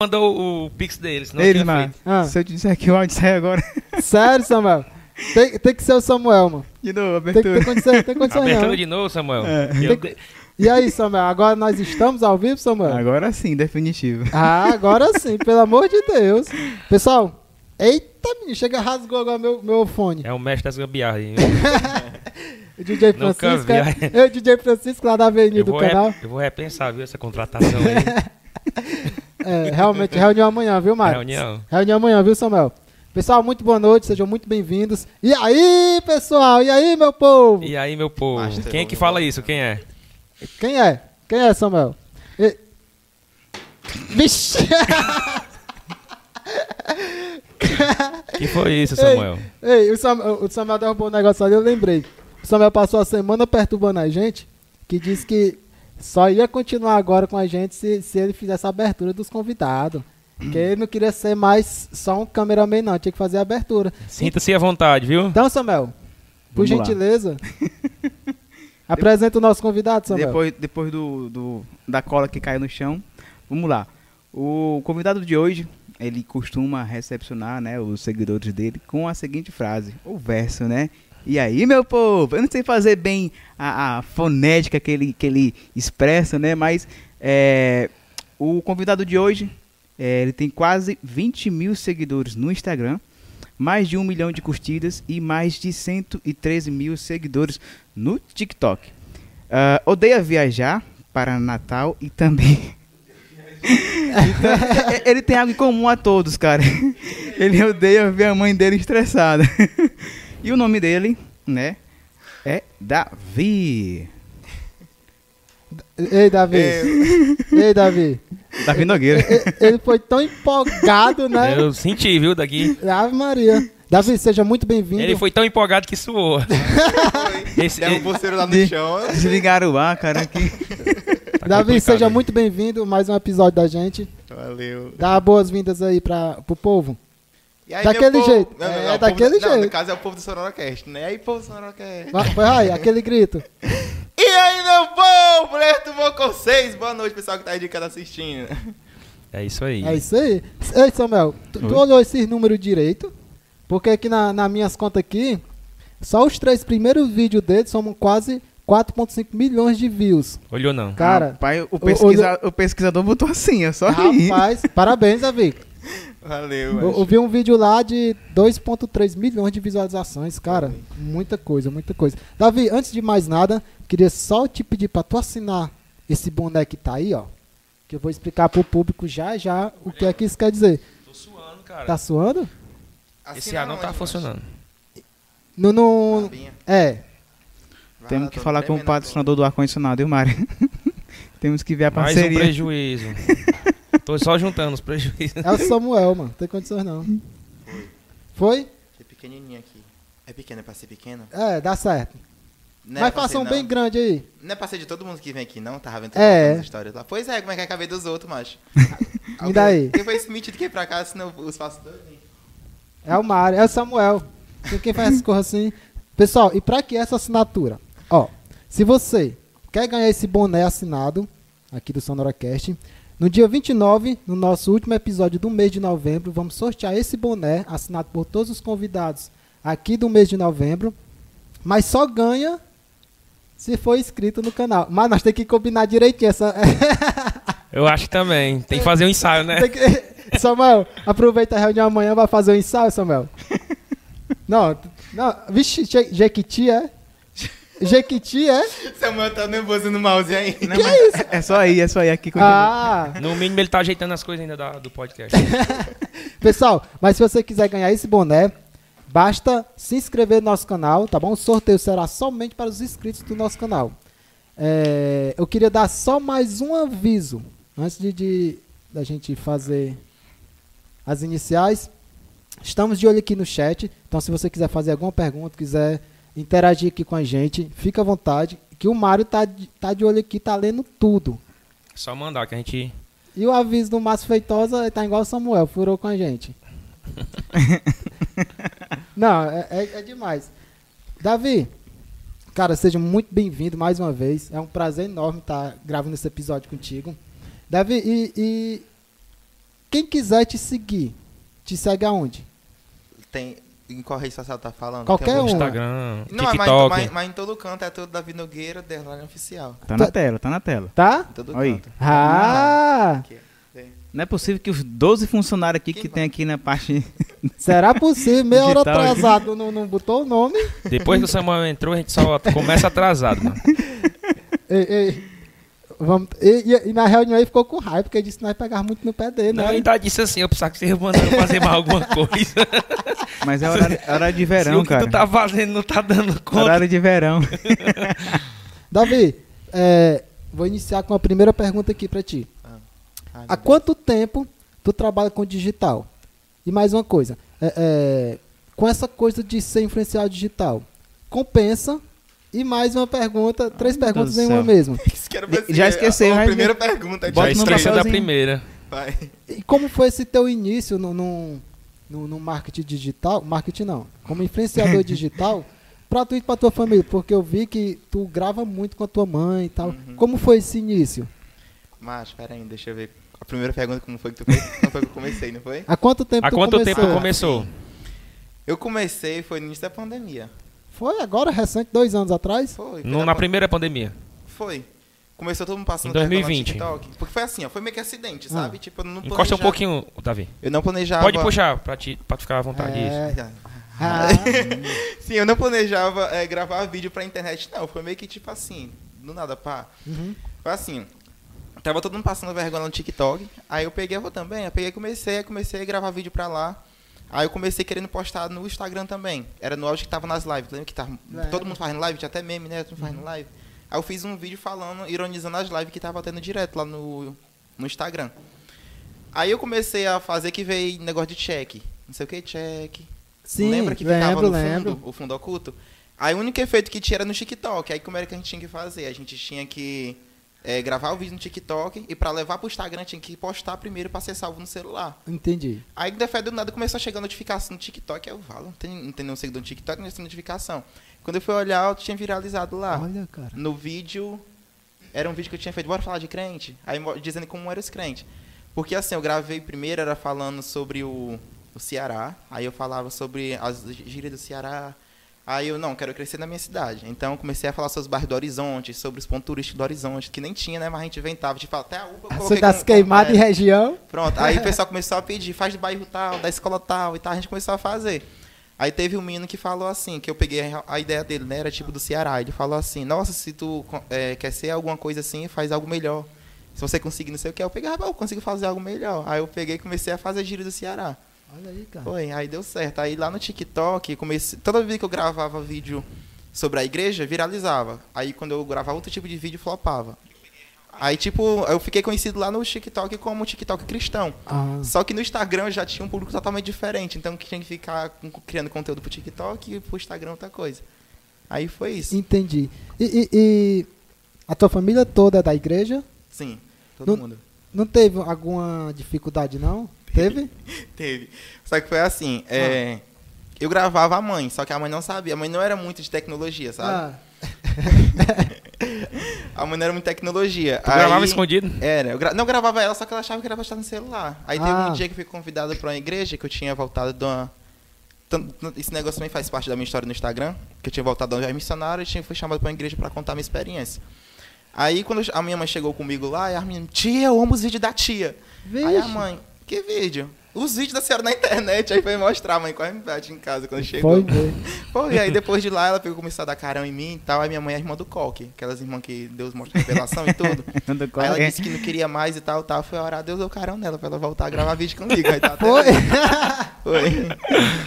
mandou o pix dele, senão Ele, mano. feito. Ah. Se eu te disser que o áudio sai agora. Sério, Samuel? Tem, tem que ser o Samuel, mano. De novo, Tem, tem abertura. condição, tem condição Abertura não. de novo, Samuel. É. Eu Tem- E aí, Samuel? Agora nós estamos ao vivo, Samuel? Agora sim, definitivo. Ah, agora sim, pelo amor de Deus. Pessoal, eita, menino, chega rasgou agora meu, meu fone. É o mestre das gambiarras. aí. O DJ Francisco, vi. é, eu, o DJ Francisco lá da Avenida Eu do canal. re- eu vou repensar, viu, essa contratação aí. É, realmente, reunião amanhã, viu, Mário? Reunião. Reunião amanhã, viu, Samuel? Pessoal, muito boa noite, sejam muito bem-vindos. E aí, pessoal? E aí, meu povo? E aí, meu povo? Master, Quem é que fala isso? Quem é? Quem é? Quem é, Samuel? E... Vixe! Que foi isso, Samuel? Ei, o Samuel, o Samuel derrubou o negócio ali, eu lembrei. O Samuel passou a semana perturbando a gente, que disse que só ia continuar agora com a gente se, se ele fizesse a abertura dos convidados. Que ele não queria ser mais só um cameraman, não, tinha que fazer a abertura. Sinta-se à vontade, viu? Então, Samuel, por Vamos gentileza, apresenta o nosso convidado, Samuel. Depois, depois do, do- da cola que caiu no chão, vamos lá. O convidado de hoje, ele costuma recepcionar né, os seguidores dele com a seguinte frase, o verso, né? E aí, meu povo, eu não sei fazer bem a, a fonética que ele, que ele expressa, né? Mas é, o convidado de hoje, é, ele tem quase 20 mil seguidores no Instagram, mais de um milhão de curtidas e mais de 113 mil seguidores no TikTok. Ah, odeia viajar para Natal e também. Então, é- é- ele tem algo em comum a todos, cara. Ele odeia ver a mãe dele estressada. E o nome dele, né, é Davi. Ei, Davi. Ei, Davi. Davi Nogueira. Ele foi tão empolgado, né? Eu senti, viu, daqui. Ave Maria. Davi, seja muito bem-vindo. Ele foi tão empolgado que suou. Esse, Deu um pulseiro lá no De- chão. Desligaram o ar, cara. Aqui. tá Davi, seja muito bem-vindo. Mais um episódio da gente. Valeu. Dá boas-vindas aí pra, pro povo. E aí, Daquele povo- jeito. Não, não, É, não, daquele povo, Não, jeito. no caso é o povo do SonoroCast, né? Aí, povo do SonoroCast. Vai, vai aí, aquele grito. E aí, meu povo? Mulher, tudo com vocês? Boa noite, pessoal que tá aí de casa assistindo. É isso aí. É isso aí. Ei, Samuel, tu, tu olhou esses números direito? Porque aqui na, nas minhas contas aqui, só os três primeiros vídeos dele somam quase 4.5 milhões de views. Olhou não. Cara, Rapaz, o, pesquisa- o pesquisador botou assim, é só rir. Rapaz, parabéns, Davi. Valeu, Eu, eu vi um vídeo lá de 2.3 milhões de visualizações, cara. Muita coisa, muita coisa. Davi, antes de mais nada, queria só te pedir pra tu assinar esse boné que tá aí, ó. Que eu vou explicar pro público já já o que é que isso quer dizer. Tô suando, cara. Tá suando? Esse ar não tá funcionando. No, no, é, Temos que falar com o patrocinador do ar-condicionado, viu, Mário? Temos que ver a Mais um parceria. prejuízo. Tô só juntando os prejuízos. é o Samuel, mano. Não tem condições não. Foi? É pequenininho aqui. É pequeno, é pra ser pequeno? É, dá certo. Não é Mas faça um bem grande aí. Não é pra ser de todo mundo que vem aqui, não? Tava vendo É. as histórias lá. Pois é, como é que é a cabeça dos outros, macho? Me dá aí. Quem foi esse metido que pra cá, senão os faço dois? É o Mário, é o Samuel. Tem quem faz essas coisas assim. Pessoal, e pra que essa assinatura? Ó, se você quer ganhar esse boné assinado aqui do SonoraCast, no dia 29, no nosso último episódio do mês de novembro, vamos sortear esse boné assinado por todos os convidados aqui do mês de novembro. Mas só ganha se for inscrito no canal. Mas nós temos que combinar direitinho essa. Eu acho que também. Tem que fazer um ensaio, né? Que- Samuel, aproveita a reunião amanhã, vai fazer o ensaio, Samuel. Não, não, vixe, Je- Jequiti é? Jequiti é? Samuel tá nervoso no mouse aí. Não, mas é, é só ir, é só ir aqui com Ah, No mínimo ele tá ajeitando as coisas ainda da- do podcast. pessoal, mas se você quiser ganhar esse boné, basta se inscrever no nosso canal, tá bom? O sorteio será somente para os inscritos do nosso canal. É, eu queria dar só mais um aviso antes de, de da gente fazer as iniciais. Estamos de olho aqui no chat, então se você quiser fazer alguma pergunta, quiser interagir aqui com a gente, fica à vontade, que o Mário tá, de- tá de olho aqui, tá lendo tudo. Só mandar que a gente. E o aviso do Márcio Feitosa tá igual o Samuel, furou com a gente. Não, é, é- é demais. Davi, cara, seja muito bem-vindo mais uma vez. É um prazer enorme estar gravando esse episódio contigo. Davi, e, e quem quiser te seguir, te segue aonde? Tem. Em qual rede social tá falando? Qualquer um. Instagram, Não, mas, TikTok. mas, mas em todo canto é tudo Davi Nogueira, Derline Oficial. Tá na tela, tá na tela. Tá? Em todo Oi. canto. Ah! Aqui, tem. Não é possível que os 12 funcionários aqui Quem que vai? tem aqui na parte. Será possível? Meia hora atrasado, não, não botou o nome? Depois que o Samuel entrou, a gente só começa atrasado, mano. Ei, ei. Vamos, e, e- e na reunião aí ficou com raiva, porque disse que nós pegávamos muito no pé dele, Não, né? ele ainda disse assim, eu precisava que vocês mandaram fazer mais alguma coisa. Mas é horário, horário de Se verão, o que cara. tu tá fazendo não tá dando conta. Horário de verão. Davi, é, vou iniciar com a primeira pergunta aqui pra ti. Ai, Há meu quanto tempo tu trabalha com digital? E mais uma coisa, é, é, com essa coisa de ser influenciado digital, compensa? E mais uma pergunta, três meu perguntas em uma mesmo. Já esqueceu, A, já- a primeira pergunta. Já Bota no esqueceu da papelzinho. primeira. Vai. E como foi esse teu início no, no, no, no marketing digital? Marketing não, como influenciador digital, pra tu e pra tua família, porque eu vi que tu grava muito com a tua mãe e tal. Uhum. Como foi esse início? Mas, pera aí, deixa eu ver. A primeira pergunta, como foi que tu fez? Como foi que eu comecei, não foi? Há quanto tempo Há tu quanto começou? tempo começou? Eu comecei, foi no início da pandemia. Foi agora, recente, dois anos atrás? Foi. No- na primeira pandemia. Foi. Começou todo mundo passando Em vergonha no 2020. TikTok. Porque foi assim, ó. Foi meio que acidente, Ah. sabe? Tipo, eu não Encosta um planejava- pouquinho, Davi. Eu não planejava. Pode puxar pra, ti, pra tu ficar à vontade. isso. É. Ah, Sim, eu não planejava é, gravar vídeo pra internet, não. Foi meio que tipo assim, do nada, pá. uhum. Foi assim. Tava todo mundo passando vergonha no TikTok. Aí eu peguei, eu vou também. Eu peguei e comecei, comecei a gravar vídeo pra lá. Aí eu comecei querendo postar no Instagram também. Era no auge que tava nas lives. Lembra que tava Lembro. todo mundo fazendo live? Tinha até meme, né? Todo mundo fazendo live. Aí eu fiz um vídeo falando, ironizando as lives que tava tendo direto lá no, no Instagram. Aí eu comecei a fazer que veio negócio de check. Não sei o que, check. Sim, Lembra que ficava lembro, no lembro. fundo, o fundo oculto? Aí o único efeito que tinha era no TikTok. Aí como era que a gente tinha que fazer? A gente tinha que é, gravar o vídeo no TikTok e pra levar pro Instagram tinha que postar primeiro pra ser salvo no celular. Entendi. Aí de do nada começou a chegar notificação no TikTok. Eu falo, não tem, não tem nenhum seguidor no TikTok, não tem notificação. Quando eu fui olhar, eu tinha viralizado lá. Olha, cara. No vídeo, era um vídeo que eu tinha feito, bora falar de crente? Aí dizendo como eram os crentes. Porque assim, eu gravei primeiro, era falando sobre o, o Ceará. Aí eu falava sobre as gírias do Ceará. Aí eu, não, quero crescer na minha cidade. Então eu comecei a falar sobre os bairros do Horizonte, sobre os pontos turísticos do Horizonte, que nem tinha, né? Mas a gente inventava. Tipo, até a UPA eu coloquei das queimadas é. em região. Pronto, aí o pessoal começou a pedir, faz de bairro tal, da escola tal e tal, a gente começou a fazer. Aí teve um menino que falou assim, que eu peguei a, ideia dele, né, era tipo do Ceará, ele falou assim, nossa, se tu é, quer ser alguma coisa assim, faz algo melhor. Se você conseguir não sei o que, eu peguei, ah, eu consigo fazer algo melhor. Aí eu peguei e comecei a fazer gíria do Ceará. Olha aí, cara. Foi, aí deu certo. Aí lá no TikTok, comecei, toda vez que eu gravava vídeo sobre a igreja, viralizava. Aí quando eu gravava outro tipo de vídeo, flopava. Aí, tipo, eu fiquei conhecido lá no TikTok como TikTok cristão. Ah, Só que no Instagram eu já tinha um público totalmente diferente. Então tinha que ficar criando conteúdo pro TikTok e pro Instagram outra coisa. Aí foi isso. entendi. E, e- e a tua família toda é da igreja? Sim, todo No- mundo. Não teve alguma dificuldade, não? Teve? Teve. Só que foi assim, é, eu gravava a mãe, só que a mãe não sabia. A mãe não era muito de tecnologia, sabe? Ah, A mãe não era muito de tecnologia. Tu gravava Aí- escondido? Era, eu gra- não gravava ela, só que ela achava que era postar no celular. Aí teve Ah. um dia que eu fui convidado para uma igreja que eu tinha voltado de uma. Esse negócio também faz parte da minha história no Instagram, que eu tinha voltado de uma viagem missionária e tinha, fui chamado para uma igreja para contar a minha experiência. Aí quando a minha mãe chegou comigo lá, e a menina, tia, eu amo os vídeos da tia. Aí a vixe. mãe, que vídeo? Os vídeos da senhora na internet, aí foi mostrar, a mãe quase me bate em casa quando chegou. Foi. Foi, aí depois de lá ela pegou, começou a dar carão em mim e tal. Aí minha mãe é irmã do Coque, aquelas irmãs que Deus mostra revelação e tudo. Aí ela é. disse que não queria mais e tal, tal. Foi orar, Deus deu carão nela pra ela voltar a gravar vídeo comigo. Aí tá Foi? Foi.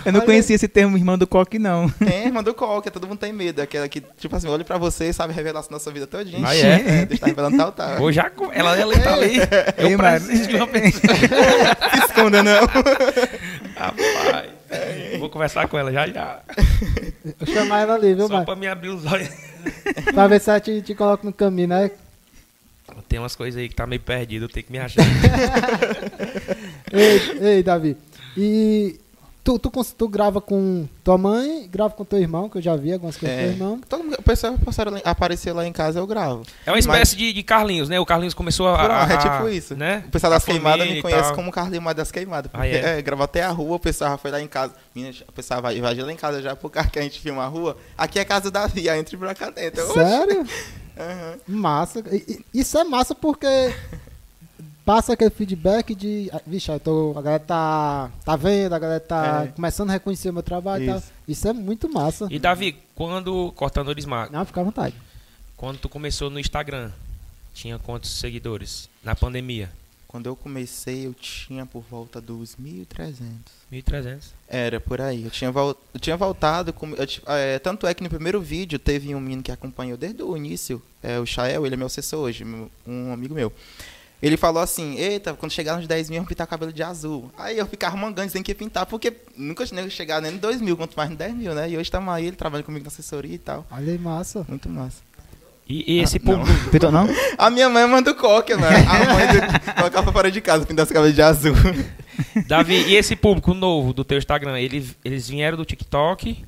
Eu não conhecia esse termo irmão do coque, não. Tem, irmã do Coque, todo mundo tem medo. Aquela que, tipo assim, olha pra você e sabe a revelação da sua vida todinha. Ah, é? Deus tá revelando tal, tal. Ou já ela, ela tá ali. Eu Ei, mano. preciso de uma pessoa. Se esconda, não. Rapaz. eu Vou conversar com ela já já. Vou chamar ela ali, viu, Só Marcos? pra me abrir os olhos. Pra ver se ela te, te coloca no caminho, né? Tem umas coisas aí que tá meio perdido, eu tenho que me achar. Ei, ei, Davi. E Tu, tu, tu grava com tua mãe, grava com teu irmão, que eu já vi algumas coisas É. com teu irmão. Todo mundo, o pessoal passaram lá- apareceu lá em casa, eu gravo. É uma espécie de, de Carlinhos, né? O Carlinhos começou a. Pronto, a- é tipo isso. Né? O pessoal A das queimadas me conhece como Carlinhos mais das queimadas. Porque Ah, é? é, gravou até a rua, o pessoal já foi lá em casa. Menina, o pessoal vai, vai lá em casa já por causa que a gente filma a rua. Aqui é a casa da Davi, aí entra pra cá dentro. Sério? Aham. Massa. Isso é massa porque passa aquele feedback de. ah, Vixe, eu tô, a galera tá, tá vendo, a galera tá É. começando a reconhecer o meu trabalho e tal. Isso. Isso é muito massa. E Davi, quando. Cortando o desmarco. Não, fica à vontade. Quando tu começou no Instagram, tinha quantos seguidores? Na pandemia? Quando eu comecei, eu tinha por volta dos 1.300. 1.300. Era, por aí. Eu tinha, vol eu tinha voltado. Com, eu é, tanto é que no primeiro vídeo teve um menino que acompanhou desde o início, é, o Chael, ele é meu assessor hoje, meu- um amigo meu. Ele falou assim: Eita, quando chegar nos 10 mil, eu vou pintar o cabelo de azul. Aí eu ficava mangando, dizendo que pintar, porque nunca tinha chegado nem em 2 mil, quanto mais em 10 mil, né? E hoje estamos aí, ele trabalha comigo na assessoria e tal. Olha aí, massa. Muito massa. E, e esse Ah, não. público. Pintou não? A minha mãe manda o coque, mano. A mãe do, colocava fora de casa, pintar esse cabelo de azul. Davi, e esse público novo do teu Instagram, ele, eles vieram do TikTok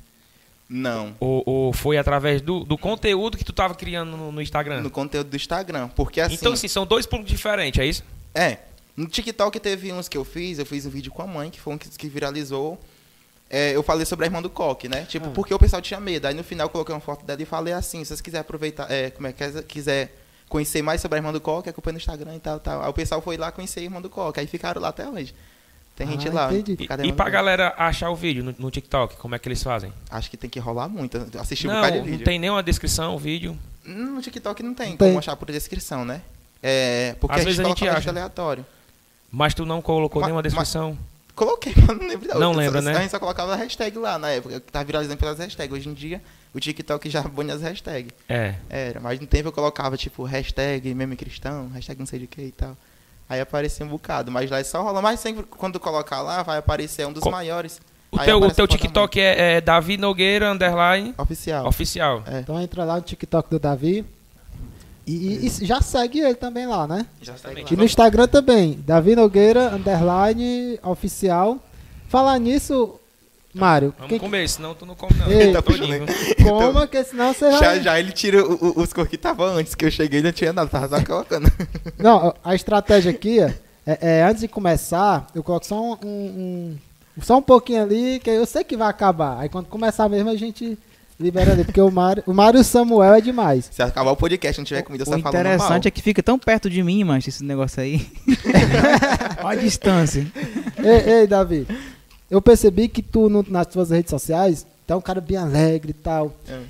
Não. ou, ou foi através do, do conteúdo que tu tava criando no, no Instagram? No conteúdo do Instagram. Porque assim. então, assim, são dois públicos diferentes, é isso? É. No TikTok teve uns que eu fiz, eu fiz um vídeo com a mãe, que foi um que, que viralizou. É, eu falei sobre a irmã do Coque, né? Tipo, Ah. porque o pessoal tinha medo. Aí no final eu coloquei uma foto dela e falei assim, se vocês quiserem aproveitar, é, como é que é, quiser conhecer mais sobre a irmã do Coque, acompanha no Instagram e tal, tal. Aí o pessoal foi lá conhecer a irmã do Coque. Aí ficaram lá até hoje. Tem gente Ah, lá. entendi. E, e pra galera achar o vídeo no, no TikTok, como é que eles fazem? Acho que tem que rolar muito. Assistir um não, bocado de não vídeo. tem nenhuma descrição, o vídeo. No TikTok não tem Não como tem. achar por descrição, né? É, porque Às a gente vezes a gente acha. aleatório. Mas tu não colocou Ma- nenhuma ma- descrição. Coloquei, mas não lembro da Não outra. lembra, Só- né? A gente só colocava a hashtag lá na época, que tava viralizando pelas hashtags. Hoje em dia, o TikTok já põe as hashtags. É. Era, mas no tempo eu colocava, tipo, hashtag meme cristão, hashtag não sei de que e tal. Aí aparecia um bocado, mas lá é só rola. Mas sempre quando colocar lá, vai aparecer um dos Co- maiores. O teu, o teu da TikTok é, é Davi Nogueira Underline Oficial. Oficial. É. Então entra lá no TikTok do Davi. E, e- e já segue ele também lá, né? Exatamente. E no Instagram também, Davi Nogueira, underline, oficial. Falar nisso, Mário, Vamos quem- comer, senão tu não come não. Ei, Tá coma, que senão você Já, vai... já ele tira o- o- os cor que tava antes, que eu cheguei não tinha nada, tava só colocando. Não, a estratégia aqui é, é, antes de começar, eu coloco só um, um- um- só um pouquinho ali, que eu sei que vai acabar. Aí quando começar mesmo, a gente libera ali, porque o Mário, o Mário Samuel é demais. Se acabar o podcast e não tiver comida, O você tá falando mal. interessante é que fica tão perto de mim, mas esse negócio aí. Olha a distância. ei, ei, Davi, eu percebi que tu no- nas tuas redes sociais, tu é um cara bem alegre e tal. É.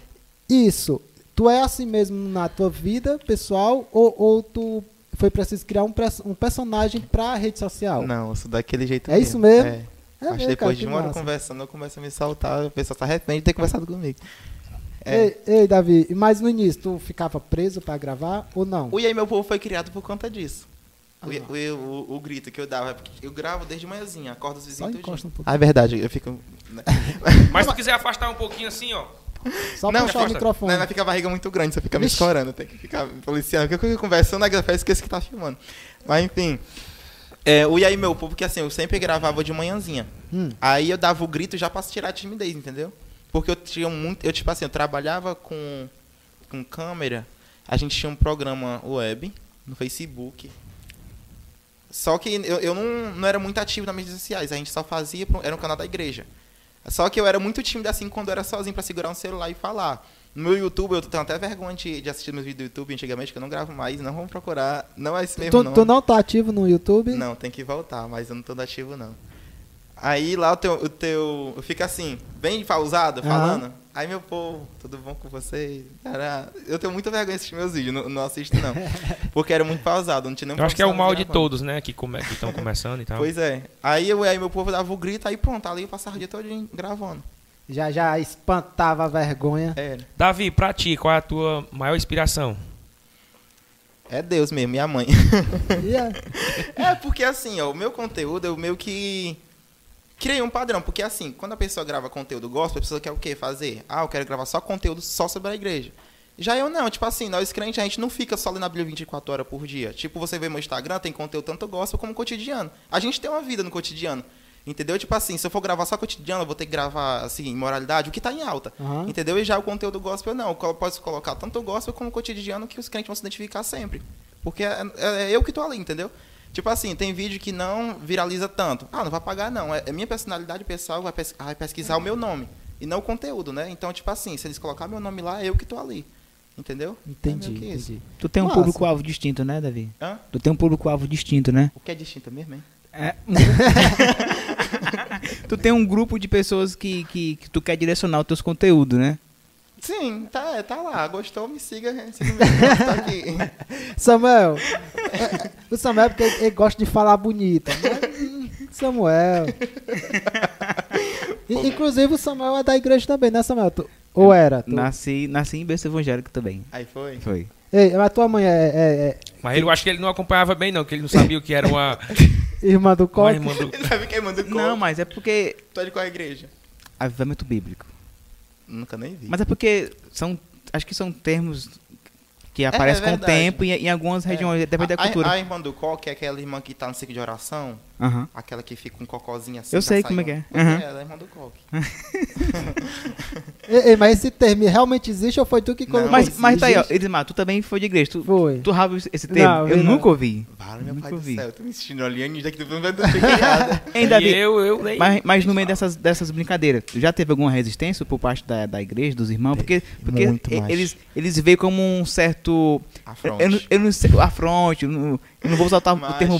Isso, tu é assim mesmo na tua vida pessoal ou, ou tu foi preciso criar um, um personagem pra rede social? Não, eu sou daquele jeito É isso mesmo? É. É Acho que mesmo, depois cara, de uma hora massa. conversando, eu começo a me soltar, a pessoa se arrepende de ter conversado comigo. É. Ei, ei, Davi, mas no início tu ficava preso pra gravar ou não? O E aí Meu Povo foi criado por conta disso. O, o, o- o grito que eu dava, porque eu gravo desde manhãzinha, acordo os vizinhos um. Ah, é verdade, eu fico... né? Mas se tu quiser afastar um pouquinho assim, ó. Só não, puxar o microfone. Não, mas fica a barriga muito grande, você fica me Vixe. escorando, tem que ficar policiando. Porque eu fico conversando, na eu esqueço que tá filmando. Mas enfim. É, o E aí Meu Povo, porque assim, eu sempre gravava de manhãzinha. Hum. Aí eu dava o grito já pra tirar a timidez, entendeu? Porque eu tinha muito. Eu, tipo assim, eu trabalhava com, com câmera. A gente tinha um programa web no Facebook. Só que eu, eu não, não era muito ativo nas mídias sociais. A gente só fazia. Era um canal da igreja. Só que eu era muito tímido assim quando eu era sozinho pra segurar um celular e falar. No meu YouTube, eu tenho até vergonha de, de assistir meus vídeos do YouTube antigamente, que eu não gravo mais. Não vamos procurar. Não é esse mesmo Tu, nome. tu não tá ativo no YouTube? Não, tem que voltar, mas eu não tô ativo não. Aí lá o teu, o teu fica assim, bem pausado, falando. Aí meu povo, tudo bom com vocês? Tará. Eu tenho muita vergonha de assistir meus vídeos, não, não assisto não. Porque era muito pausado, não tinha nem Eu acho que é o mal de todos, né? Que come- estão começando e tal. Pois é. Aí, eu, aí meu povo dava o grito, aí pronto, ali eu passava o dia todo gravando. Já, já espantava a vergonha. Era. Davi, pra ti, qual é a tua maior inspiração? É Deus mesmo, minha mãe. E é- É, porque assim, ó, o meu conteúdo, eu meio que criei um padrão. Porque assim, quando a pessoa grava conteúdo gospel, a pessoa quer o quê? Fazer? Ah, eu quero gravar só conteúdo só sobre a igreja. Já eu não, tipo assim, nós crentes, a gente não fica só lendo a Bíblia 24 horas por dia. Tipo, você vê meu Instagram, tem conteúdo tanto gospel como cotidiano. A gente tem uma vida no cotidiano. Entendeu? Tipo assim, se eu for gravar só cotidiano, eu vou ter que gravar, assim, moralidade, o que tá em alta. Aham. Entendeu? E já o conteúdo gospel, não. Eu posso colocar tanto o gospel como cotidiano que os crentes vão se identificar sempre. Porque é, é- é eu que tô ali, entendeu? Tipo assim, tem vídeo que não viraliza tanto. Ah, não vai pagar, não. É, é minha personalidade pessoal, vai, pes- vai pesquisar o meu nome. E não o conteúdo, né? Então, tipo assim, se eles colocar meu nome lá, é eu que tô ali. Entendeu? Entendi, É que isso. entendi. Tu tem um público-alvo distinto, né, Davi? Hã? Tu tem um público-alvo distinto, né? O que é distinto mesmo, hein? É. tu tem um grupo de pessoas que, que, que tu quer direcionar os teus conteúdos, né? Sim, tá, tá lá. Gostou, me siga. siga canal, tá aqui. Samuel, é, é, o Samuel é porque ele, ele gosta de falar bonito. mas, hum, Samuel. I- Inclusive o Samuel é da igreja também, né, Samuel? Tu- ou era? Tu- Nasci, nasci em berço evangélico também. Aí foi. Foi. Ei, mas tua mãe é, é- é Mas eu acho que ele não acompanhava bem, não, que ele não sabia o que era uma, irmã do Coque? irmã do... Sabe quem manda o Não, mas é porque. Tu é de qual igreja? Avivamento bíblico. Nunca nem vi. Mas é porque são. Acho que são termos que aparecem com o tempo e em algumas regiões, depende da cultura. A, a irmã do coque é aquela irmã que tá no ciclo de oração. Aham. Aquela que fica com um cocôzinho assim. Eu sei como é que é. Pois Aham. Ela é a irmã do coque. Ei, ei, mas esse termo realmente existe ou foi tu que Não, colocou? Mas, mas tá aí, ó. Elismar, tu também foi de igreja. Tu, Foi. tu rava esse termo? Não, eu não. nunca ouvi. Vale, meu Nunca pai ouvi. do céu. Eu tô me assistindo alienígena daqui do mundo. criada. Hein, E Davi? eu, eu nem... Mas, mas no meio dessas, dessas brincadeiras, já teve alguma resistência por parte da, da igreja, dos irmãos? Porque, porque muito e- mais. eles, eles veem como um certo. Afronte. Eu, não- eu não sei. Afronte. Eu não, eu não vou usar o Macho termo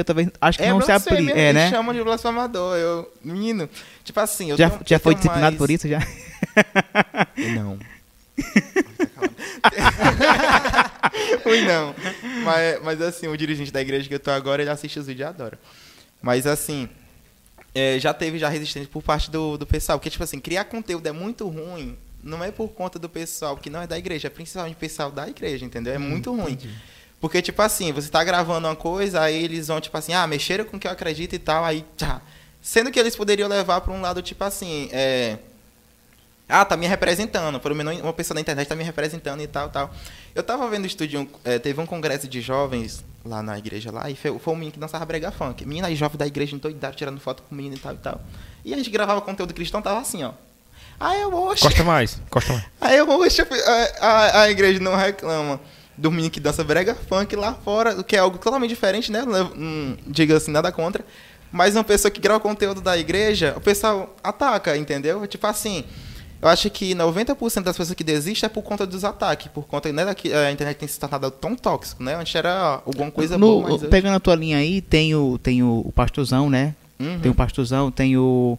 eu talvez. Acho que não se aplica. É, né? chamam de blasfemador. Eu, menino, tipo assim, eu Já, tenho- já foi disciplinado mais- por isso? Já? Não. Fui não. Mas, mas assim, o dirigente da igreja que eu tô agora, ele assiste os vídeos e adora. Mas assim, é, já teve já resistência por parte do, do pessoal. Porque, tipo assim, criar conteúdo é muito ruim. Não é por conta do pessoal que não é da igreja, é principalmente o pessoal da igreja, entendeu? É muito ruim. Porque, tipo assim, você tá gravando uma coisa, aí eles vão, tipo assim, ah, mexeram com o que eu acredito e tal, aí tchá. Sendo que eles poderiam levar pra um lado, tipo assim, é. Ah, tá me representando. Pelo menos uma pessoa da internet tá me representando e tal, tal. Eu tava vendo o estúdio, é, teve um congresso de jovens lá na igreja lá, e foi, foi um menino que dançava brega funk. Menina e jovem da igreja endoidado, tirando foto com o menino e tal e tal. E a gente gravava conteúdo cristão, tava assim, ó. Aí eu, oxe. Costa mais, costa mais. Aí eu, oxe, a, a, a igreja não reclama do menino que dança brega funk lá fora, o que é algo totalmente diferente, né? Não, não diga assim, nada contra. Mas uma pessoa que grava conteúdo da igreja, o pessoal ataca, entendeu? Tipo assim, eu acho que 90% das pessoas que desistem é por conta dos ataques, por conta né, da que a internet tem se tornado tão tóxico, né? Antes era alguma coisa No- boa, mas Pegando a tua linha aí, tem o, tem o, pastorzão, né? Uhum. Tem o pastorzão, tem o.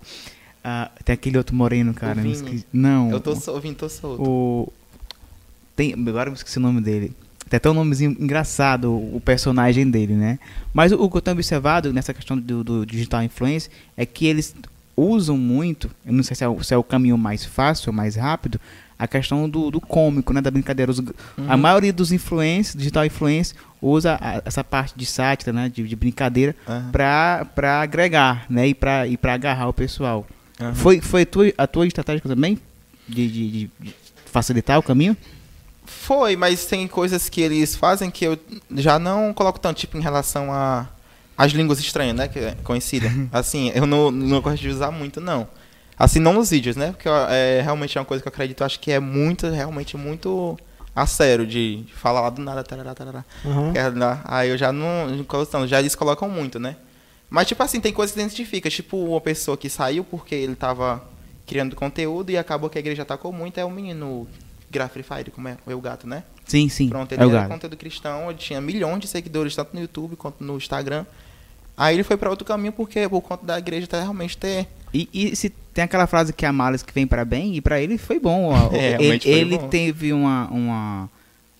ah, tem aquele outro moreno, cara. esqueci- Não. Eu tô ouvindo, tô solto. O. Tem, agora eu esqueci o nome dele. Tem até um nomezinho engraçado, o personagem dele, né? Mas o, o que eu tenho observado nessa questão do, do digital influence é que eles usam muito, eu não sei se é, o, se é o caminho mais fácil, mais rápido, a questão do, do cômico, né? Da brincadeira. Os- A Uhum. maioria dos influencers, digital influence, usa a- essa parte de sátira, né? De, de brincadeira Aham. pra, pra agregar, né? E pra, e pra agarrar o pessoal. Aham. Foi, foi tua, a tua estratégia também? De- de- de facilitar o caminho? Foi, mas tem coisas que eles fazem que eu já não coloco tanto, tipo, em relação a as línguas estranhas, né? Que é conhecida. Assim, eu não, não gosto de usar muito, não. Assim, não nos vídeos, né? Porque é, realmente é uma coisa que eu acredito, eu acho que é muito, realmente muito a sério, de, falar lá do nada, tarará, tarará. Né? Aí eu já não, não já eles colocam muito, né? Mas, tipo assim, tem coisas que identifica. Tipo, uma pessoa que saiu porque ele tava criando conteúdo e acabou que a igreja atacou muito, é o menino Gra Free Fire, como é? O Eu Gato, né? Sim, sim. Pronto, é ele o era conteúdo cristão, ele tinha milhões de seguidores, tanto no YouTube quanto no Instagram. Aí ele foi pra outro caminho porque por conta da igreja tá realmente ter. E, e se tem aquela frase que há males que vem para bem, e para ele foi bom. ó. É, ele realmente foi ele bom. teve uma, uma.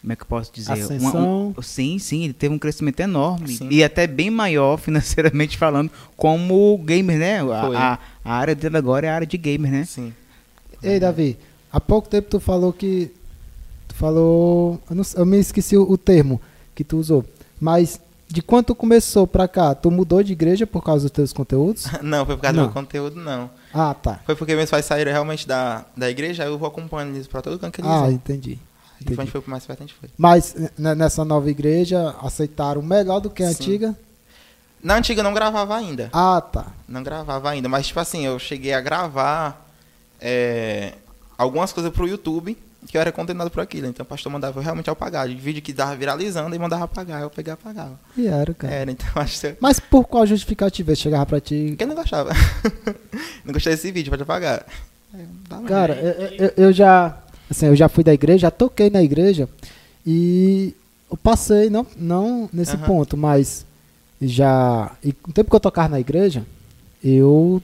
Como é que eu posso dizer? Uma- Ascensão. um- sim, sim, ele teve um crescimento enorme. Sim. E até bem maior financeiramente falando, como gamer, né? Foi. A, a, a área dele agora é a área de gamer, né? Sim. Ei, Davi, há pouco tempo tu falou que. Tu falou. Eu, não eu me esqueci o, o termo que tu usou. Mas de quando tu começou pra cá, tu mudou de igreja por causa dos teus conteúdos? Não, foi por causa Não. do meu conteúdo, não. Ah, tá. Foi porque meus pais saíram realmente da, da igreja, aí eu vou acompanhando eles pra todo canto que eles Ah, entendi. E entendi. gente foi pro mais perto, a gente foi. Mas nessa nova igreja aceitaram melhor do que a Sim. antiga? Na antiga eu não gravava ainda. Ah, tá. Não gravava ainda, mas tipo assim, eu cheguei a gravar é, algumas coisas pro YouTube que eu era condenado por aquilo. Então o pastor mandava eu realmente apagar. De vídeo que dava viralizando e mandava apagar. Eu pegava e apagava. E era, cara. Era, então acho que Mas por qual justificativa ele chegava pra ti? Quem não gostava? não gostei desse vídeo, pode apagar. É. Cara, eu, eu- eu já. Assim, eu já fui da igreja, já toquei na igreja e eu passei, não, não nesse Aham. ponto, mas já. E no tempo que eu tocava na igreja, eu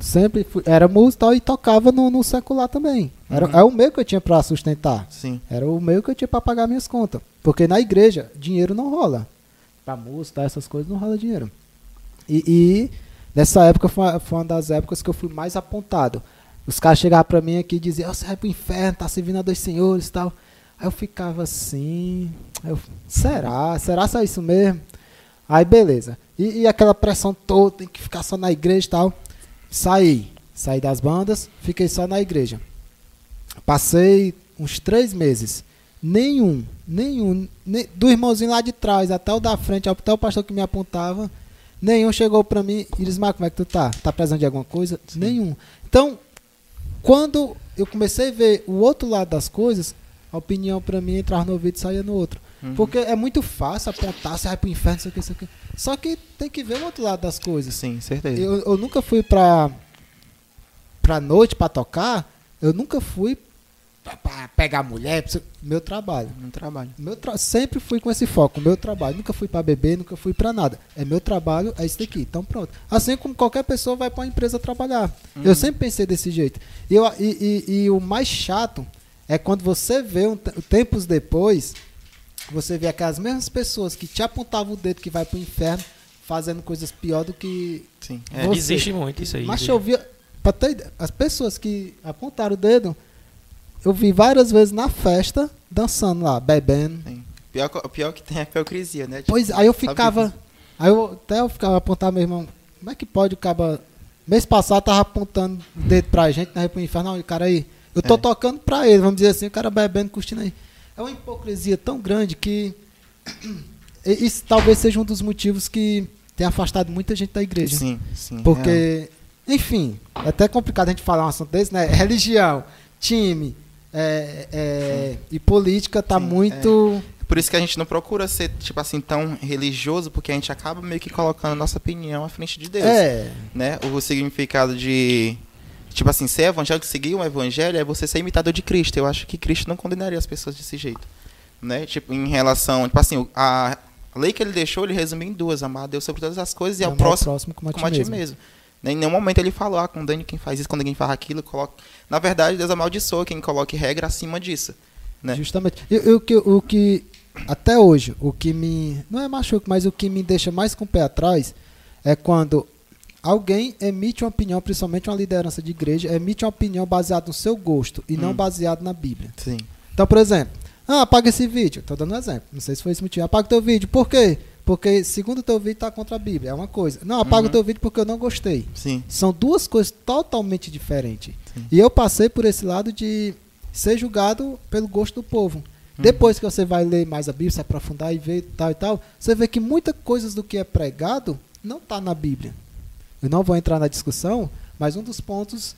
sempre fui, era músico e tocava no, no secular também. Era, Uhum. é o meio que eu tinha pra sustentar. Sim. Era o meio que eu tinha pra pagar minhas contas. Porque na igreja, dinheiro não rola. Pra música, essas coisas, não rola dinheiro. E, e nessa época foi, uma- foi uma das épocas que eu fui mais apontado. Os caras chegavam pra mim aqui e diziam, "Ó, você vai pro inferno, tá servindo a dois senhores e tal. Aí eu ficava assim. eu, será? Será só isso mesmo? Aí beleza. E, e aquela pressão toda, tem que ficar só na igreja e tal. Saí. Saí das bandas, fiquei só na igreja. Passei uns três meses. Nenhum, nenhum, nem- do irmãozinho lá de trás até o da frente, até o pastor que me apontava, nenhum chegou pra mim e disse, Marco, como é que tu tá? Tá precisando de alguma coisa? Nenhum. Então, quando eu comecei a ver o outro lado das coisas, a opinião pra mim entrava no ouvido e saía no outro. Uhum. Porque é muito fácil apontar, você vai pro inferno, isso aqui, isso aqui. Só que tem que ver o outro lado das coisas. Sim, certeza. Eu, eu nunca fui pra, pra noite pra tocar, eu nunca fui pra, pra pegar mulher, pra- meu trabalho. No trabalho. Meu tra- sempre fui com esse foco, meu trabalho. Nunca fui pra beber, nunca fui pra nada. É meu trabalho, é isso daqui. Então pronto. Assim como qualquer pessoa vai pra uma empresa trabalhar. Eu sempre pensei desse jeito. E, eu- e- e- e o mais chato é quando você vê um te- tempos depois, você vê aquelas mesmas pessoas que te apontavam o dedo que vai pro inferno fazendo coisas pior do que Sim. É. Você- Existe muito isso aí. mas eu vi, ter ideia, as pessoas que apontaram o dedo, eu vi várias vezes na festa, dançando lá, bebendo. Sim. Pior, que- pior que tem a hipocrisia, né? Tipo, Pois, aí eu ficava, aí eu até eu ficava apontando meu irmão, como é que pode o cara, mês passado tava apontando o dedo pra gente, na pro inferno, não, cara aí, eu tô É. tocando pra ele, vamos dizer assim, o cara bebendo, curtindo aí. É uma hipocrisia tão grande que isso talvez seja um dos motivos que tem afastado muita gente da igreja. Sim, sim. Porque, enfim, é até complicado a gente falar um assunto desse, né? Religião, time é, é, e política tá Sim, muito. é. Por isso que a gente não procura ser, tipo assim, tão religioso, porque a gente acaba meio que colocando a nossa opinião à frente de Deus. É, Né? O significado de. Tipo assim, ser evangélico, seguir um evangelho é você ser imitador de Cristo. Eu acho que Cristo não condenaria as pessoas desse jeito. Né? Tipo, em relação. Tipo assim, a lei que ele deixou, ele resumiu em duas: amar a Deus sobre todas as coisas e ao amar o próximo próximo como a ti como a ti mesmo. mesmo. Né? Em nenhum momento ele falou, ah, condene quem faz isso, condene quem faz aquilo, coloque. Na verdade, Deus amaldiçoa quem coloque regra acima disso. Né? Justamente. E, e o, que, o que, até hoje, o que me. Não é machuca, mas o que me deixa mais com o pé atrás é quando alguém emite uma opinião, principalmente uma liderança de igreja, emite uma opinião baseada no seu gosto e não Hum. baseado na Bíblia. Sim. Então, por exemplo, ah, apaga esse vídeo. Tô dando um exemplo. Não sei se foi esse motivo. Apaga o teu vídeo. Por quê? Porque segundo o teu vídeo tá contra a Bíblia. É uma coisa. Não, apaga Uhum. o teu vídeo porque eu não gostei. Sim. São duas coisas totalmente diferentes. Sim. E eu passei por esse lado de ser julgado pelo gosto do povo. Uhum. Depois que você vai ler mais a Bíblia, se aprofundar e ver tal e tal, você vê que muitas coisas do que é pregado não está na Bíblia. Eu não vou entrar na discussão, mas um dos pontos.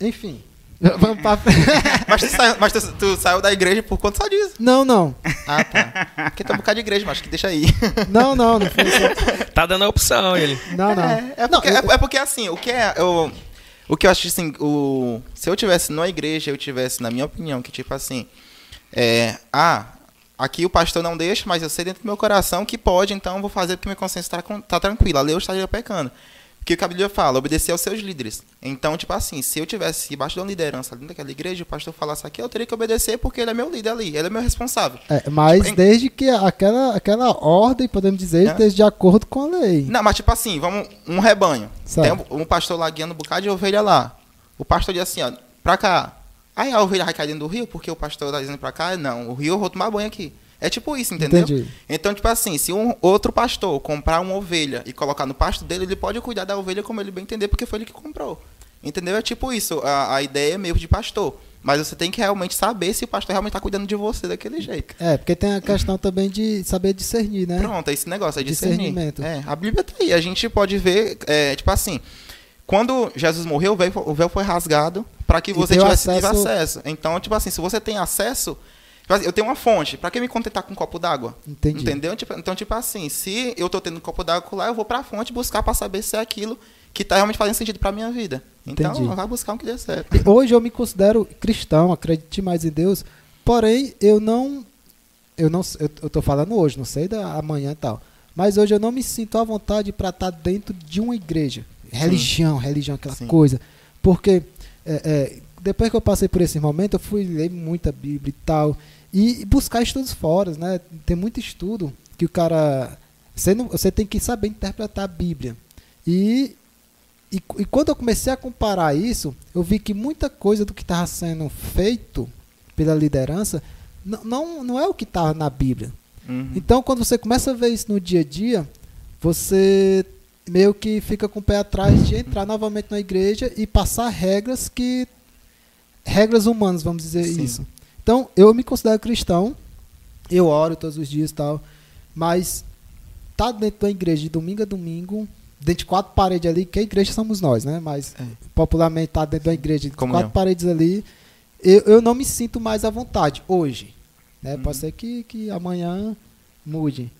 Enfim. Vamos pra frente. Mas, tu, saiu, mas tu, tu saiu da igreja por conta só disso. Não, não. Ah, tá. Porque tem um bocado de igreja, mas que deixa aí. Não, não, não foi só. Tá dando a opção ele. Não, não. É, é Não, porque, eu- é, é porque assim, o que é. Eu, o que eu acho assim, o, se eu tivesse numa igreja, eu tivesse, na minha opinião, que tipo assim. É, ah, aqui o pastor não deixa, mas eu sei dentro do meu coração que pode, então eu vou fazer porque minha consciência está tá tranquila. Ali eu estaria pecando. Porque o que a Bíblia fala, obedecer aos seus líderes. Então, tipo assim, se eu tivesse debaixo de uma liderança dentro daquela igreja, o pastor falasse aqui, eu teria que obedecer porque ele é meu líder ali, ele é meu responsável. É, mas Tipo, em- desde que aquela, aquela ordem, podemos dizer, É. esteja de acordo com a lei. Não, mas tipo assim, vamos, um rebanho. Certo. Tem um, um pastor lá guiando um bocado de ovelha lá. O pastor diz assim, ó, pra cá. Aí a ovelha vai cair dentro do rio, porque o pastor tá dizendo pra cá, não, o rio eu vou tomar banho aqui. É tipo isso, entendeu? Entendi. Então, tipo assim, se um outro pastor comprar uma ovelha e colocar no pasto dele, ele pode cuidar da ovelha como ele bem entender, porque foi ele que comprou. Entendeu? É tipo isso, a, a ideia é meio de pastor. Mas você tem que realmente saber se o pastor realmente está cuidando de você daquele jeito. É, porque tem a questão também de saber discernir, né? Pronto, é esse negócio, é discernir. Discernimento. É, a Bíblia tá aí. A gente pode ver, é, tipo assim, quando Jesus morreu, o véu, o véu foi rasgado para que você tivesse acesso- acesso. Então, tipo assim, se você tem acesso. Tipo assim, Eu tenho uma fonte, para que me contentar com um copo d'água? Entendi. Entendeu? Tipo, então, tipo assim, se eu tô tendo um copo d'água lá, eu vou para a fonte buscar para saber se é aquilo que tá realmente fazendo sentido para minha vida. Então, Entendi. vai buscar um que dê certo. E Hoje eu me considero cristão, acredite mais em Deus, porém eu não eu não eu, eu tô falando hoje, não sei da amanhã e tal. Mas hoje eu não me sinto à vontade para estar dentro de uma igreja, religião, religião aquela Sim. coisa, porque é, é, depois que eu passei por esse momento, eu fui ler muita Bíblia e tal e buscar estudos fora, né? Tem muito estudo que o cara você não, você tem que saber interpretar a Bíblia e e, e quando eu comecei a comparar isso, eu vi que muita coisa do que estava sendo feito pela liderança n- não, não é o que estava na Bíblia. Uhum. Então, quando você começa a ver isso no dia a dia, você meio que fica com o pé atrás de entrar novamente na igreja e passar regras que. regras humanas, vamos dizer Sim. isso. Então, eu me considero cristão, eu oro todos os dias e tal, mas tá dentro da igreja de domingo a domingo, dentro de quatro paredes ali, que a igreja somos nós, né? Mas É. popularmente tá dentro da igreja de Comunhão. quatro paredes ali, eu, eu não me sinto mais à vontade hoje. Né? Uhum. Pode ser que, que amanhã mude.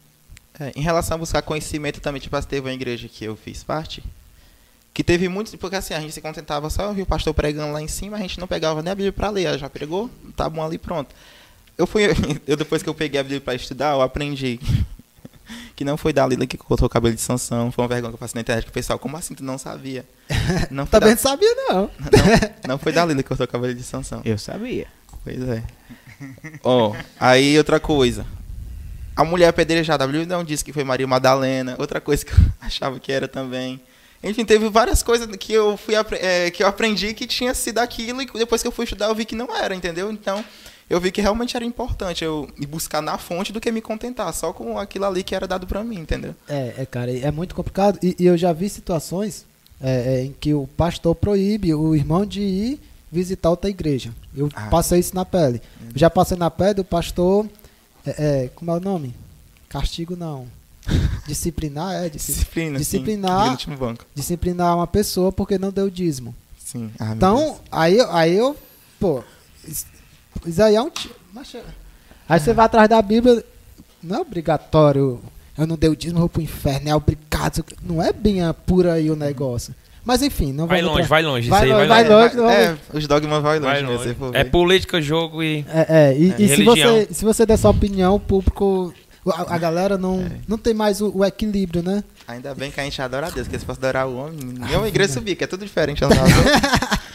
É, em relação a buscar conhecimento também, tipo, teve uma igreja que eu fiz parte, que teve muitos, porque assim, a gente se contentava só ouvir o pastor pregando lá em cima, a gente não pegava nem a Bíblia para ler, ela já pregou, tá bom ali, pronto. Eu fui, eu depois que eu peguei a Bíblia para estudar, eu aprendi que não foi Dalila que cortou o cabelo de Sansão, foi uma vergonha que eu faço na internet, que o pessoal, como assim tu não sabia? Não foi, Também da, não sabia, não. não, não foi Dalila que cortou o cabelo de Sansão. Eu sabia. Pois é. Ó, aí outra coisa. A mulher apedrejada, a Bíblia não disse que foi Maria Madalena. Outra coisa que eu achava que era também. Enfim, teve várias coisas que eu fui eh, que eu aprendi que tinha sido aquilo e depois que eu fui estudar eu vi que não era, entendeu? Então, eu vi que realmente era importante eu ir buscar na fonte do que me contentar só com aquilo ali que era dado pra mim, entendeu? É, é, cara, é muito complicado. E, e eu já vi situações é, é, em que o pastor proíbe o irmão de ir visitar outra igreja. Eu Ah. passei isso na pele. Eu já passei na pele do pastor. é, é, como é o nome? Castigo não. Disciplinar, é. disci- Disciplina. Disciplinar- Sim, disciplinar uma pessoa porque não deu dízimo. Sim. Ah. Então, aí, eu- aí eu. Pô, aí é um. aí você vai atrás da Bíblia. Não é obrigatório. Eu não dei o dízimo, eu vou pro inferno. É obrigado. Não é bem a- por aí o negócio. Mas enfim, não Vai longe, vai longe. Vai isso aí longe, vai longe. longe. É, é, os dogmas vai longe, Vai longe. É política, jogo e. É, é, e, É, e se, você, se você der sua opinião, o público. A, a galera não, É. não tem mais o, o equilíbrio, né? Ainda bem que a gente adora a Deus, porque se fosse adorar o homem, nenhuma igreja subia, que é tudo diferente.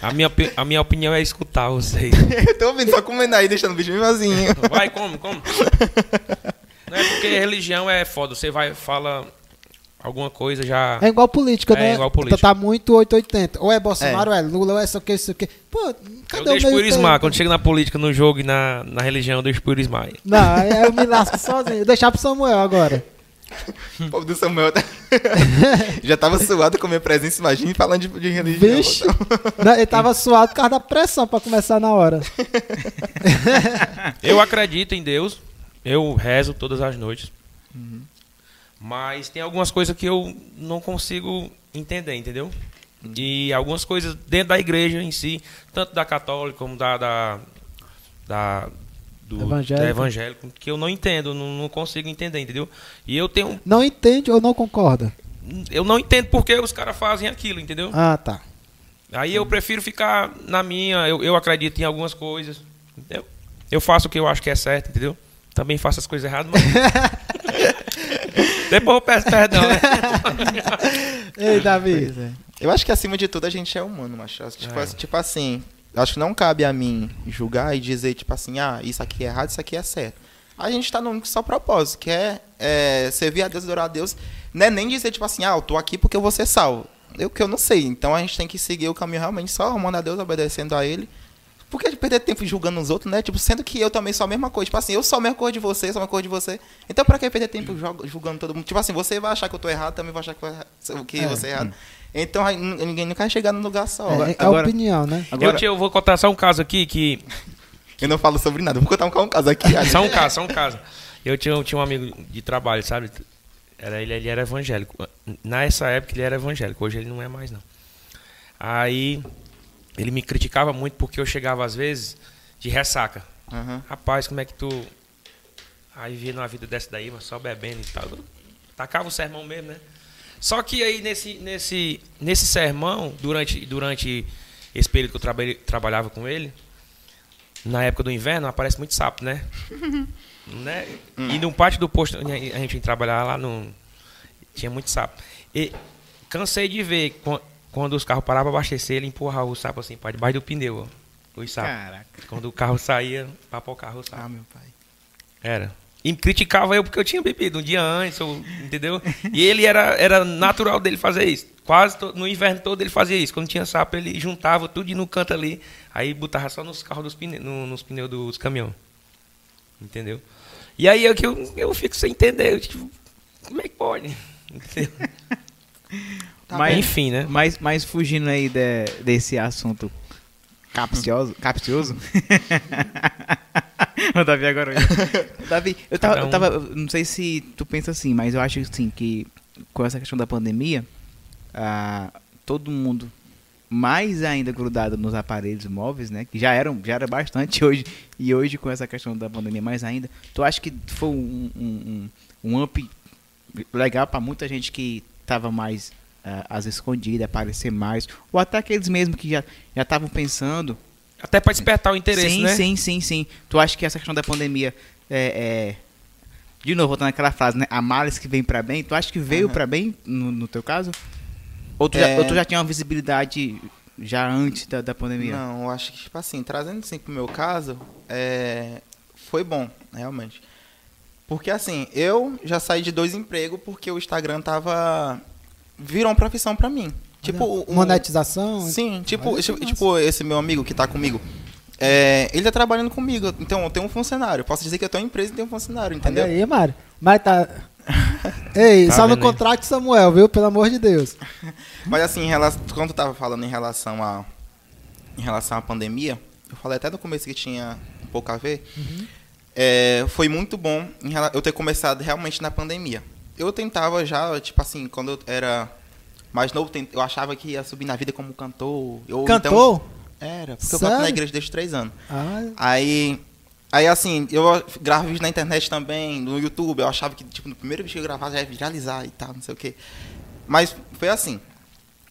A minha, a minha opinião é escutar vocês. Eu tô ouvindo, só comendo aí, deixando o bicho bem vazio. Vai, come, come. Não é porque religião é foda. Você vai, fala alguma coisa já. É igual política, É né? igual política. Tá muito 880. Ou é Bolsonaro, ou é Lula, ou é isso aqui, isso aqui. Pô, Eu cadê o deixo meio? Quando chega na política, no jogo e na, na religião, eu deixo por ismar. Não, eu me lasco sozinho. Vou deixar pro Samuel agora. O povo do Samuel tá- já tava suado com a minha presença, imagine falando de, de religião. Vixe. Não, ele tava suado por causa da pressão pra começar na hora. Eu acredito em Deus. Eu rezo todas as noites. Mas tem algumas coisas que eu não consigo entender, entendeu? E algumas coisas dentro da igreja em si, tanto da católica como da, da, da do Evangélica. da evangélico, que eu não entendo, não, não consigo entender, entendeu? E eu tenho, Não entende ou não concorda? eu não entendo porque os caras fazem aquilo, entendeu? Ah, tá. Aí eu prefiro ficar na minha, eu, eu acredito em algumas coisas, entendeu? Eu faço o que eu acho que é certo, entendeu? Também faço as coisas erradas, mas... Depois eu peço perdão, né? Ei, Davi. É. Eu acho que acima de tudo a gente é humano, macho. Eu acho que, Tipo, É. assim- tipo assim, acho que não cabe a mim julgar e dizer, tipo assim, ah, isso aqui é errado, isso aqui é certo. A gente tá num só propósito, que é, é servir a Deus, adorar a Deus. Não é nem dizer, tipo assim, ah, eu tô aqui porque eu vou ser salvo. Eu que eu não sei. Então a gente tem que seguir o caminho realmente só amando a Deus, obedecendo a Ele. Por que perder tempo julgando os outros, né? Tipo, sendo que eu também sou a mesma coisa. Tipo assim, eu sou a mesma cor de você, sou a mesma cor de você. Então pra que perder tempo jog- julgando todo mundo? Tipo assim, você vai achar que eu tô errado, também vai achar que, eu que É. você é errado. Então ninguém nunca vai chegar no lugar só. É, é agora- opinião, né? Agora, Eu, te- eu vou contar só um caso aqui que Eu não falo sobre nada. Vou contar um, um caso aqui. Só um caso, só um caso. Eu tinha, eu tinha um amigo de trabalho, sabe? Era, ele, ele era evangélico. Nessa época ele era evangélico, hoje ele não é mais não. Aí ele me criticava muito porque eu chegava às vezes de ressaca. Aham. Rapaz, como é que tu. Aí via numa vida dessa daí, mas só bebendo e tal. Eu Tacava o sermão mesmo, né? Só que aí nesse, nesse, nesse sermão, durante, durante esse período que eu trabalhei, trabalhava com ele, na época do inverno, aparece muito sapo, né? né? E no pátio do posto, a gente trabalhava lá, no, tinha muito sapo. E cansei de ver quando os carros paravam para abastecer, ele empurrava o sapo assim para debaixo do pneu, ó, os sapos. Caraca. Quando o carro saía, para o carro, o sapo. Ah, meu pai. Era. E criticava eu porque eu tinha bebido um dia antes, entendeu? E ele era, era natural dele fazer isso. Quase no inverno todo ele fazia isso. Quando tinha sapo, ele juntava tudo no canto ali, aí botava só nos carros dos pneus, no- nos pneus dos caminhões. Entendeu? E aí é que eu, eu fico sem entender. eu, tipo, como é que pode? Entendeu? Tá Mas- bem. Enfim, né? Mas, mas fugindo aí de- desse assunto capcioso, capcioso. o Davi agora. Davi, eu tava, eu tava, não sei se tu pensa assim, mas eu acho assim que com essa questão da pandemia, ah, todo mundo mais ainda grudado nos aparelhos móveis, né? Que já eram, já era bastante hoje e hoje com essa questão da pandemia mais ainda. Tu acha que foi um, um, um, um up legal para muita gente que tava mais às escondidas, aparecer mais, ou até aqueles mesmo que já já estavam pensando. Até para despertar o interesse, sim, né? sim, sim, sim. Tu acha que essa questão da pandemia é, é- de novo voltando naquela frase, né? A males que vem para bem. Tu acha que veio Aham. pra bem no, no teu caso? Ou tu, É. já, ou tu já tinha uma visibilidade já antes da, da pandemia? Não, eu acho que, tipo assim, trazendo assim pro meu caso, é, foi bom, realmente. Porque assim, eu já saí de dois empregos porque o Instagram tava. Virou uma profissão pra mim. Tipo, o- Monetização? Sim, tipo, tipo, tipo esse meu amigo que tá comigo. é, ele tá trabalhando comigo, então eu tenho um funcionário. Posso dizer que eu tenho uma empresa e tenho um funcionário, entendeu? Olha aí, Mário. Mas tá. Ei, Tá só aí? contrate Samuel, viu? Pelo amor de Deus. Mas assim, em relação, quando eu tava falando em relação a em relação à pandemia, eu falei até no começo que tinha um pouco a ver. É, foi muito bom eu ter começado realmente na pandemia. Eu tentava já, tipo assim, quando eu era mais novo, eu achava que ia subir na vida como cantor. Eu, Cantou? Então, era, porque eu canto na Sério? igreja desde três anos. Ah, Aí, aí assim, eu gravo vídeo na internet também, no YouTube. Eu achava que, tipo, no primeiro vídeo que eu gravava já ia viralizar e tal, não sei o quê. Mas foi assim.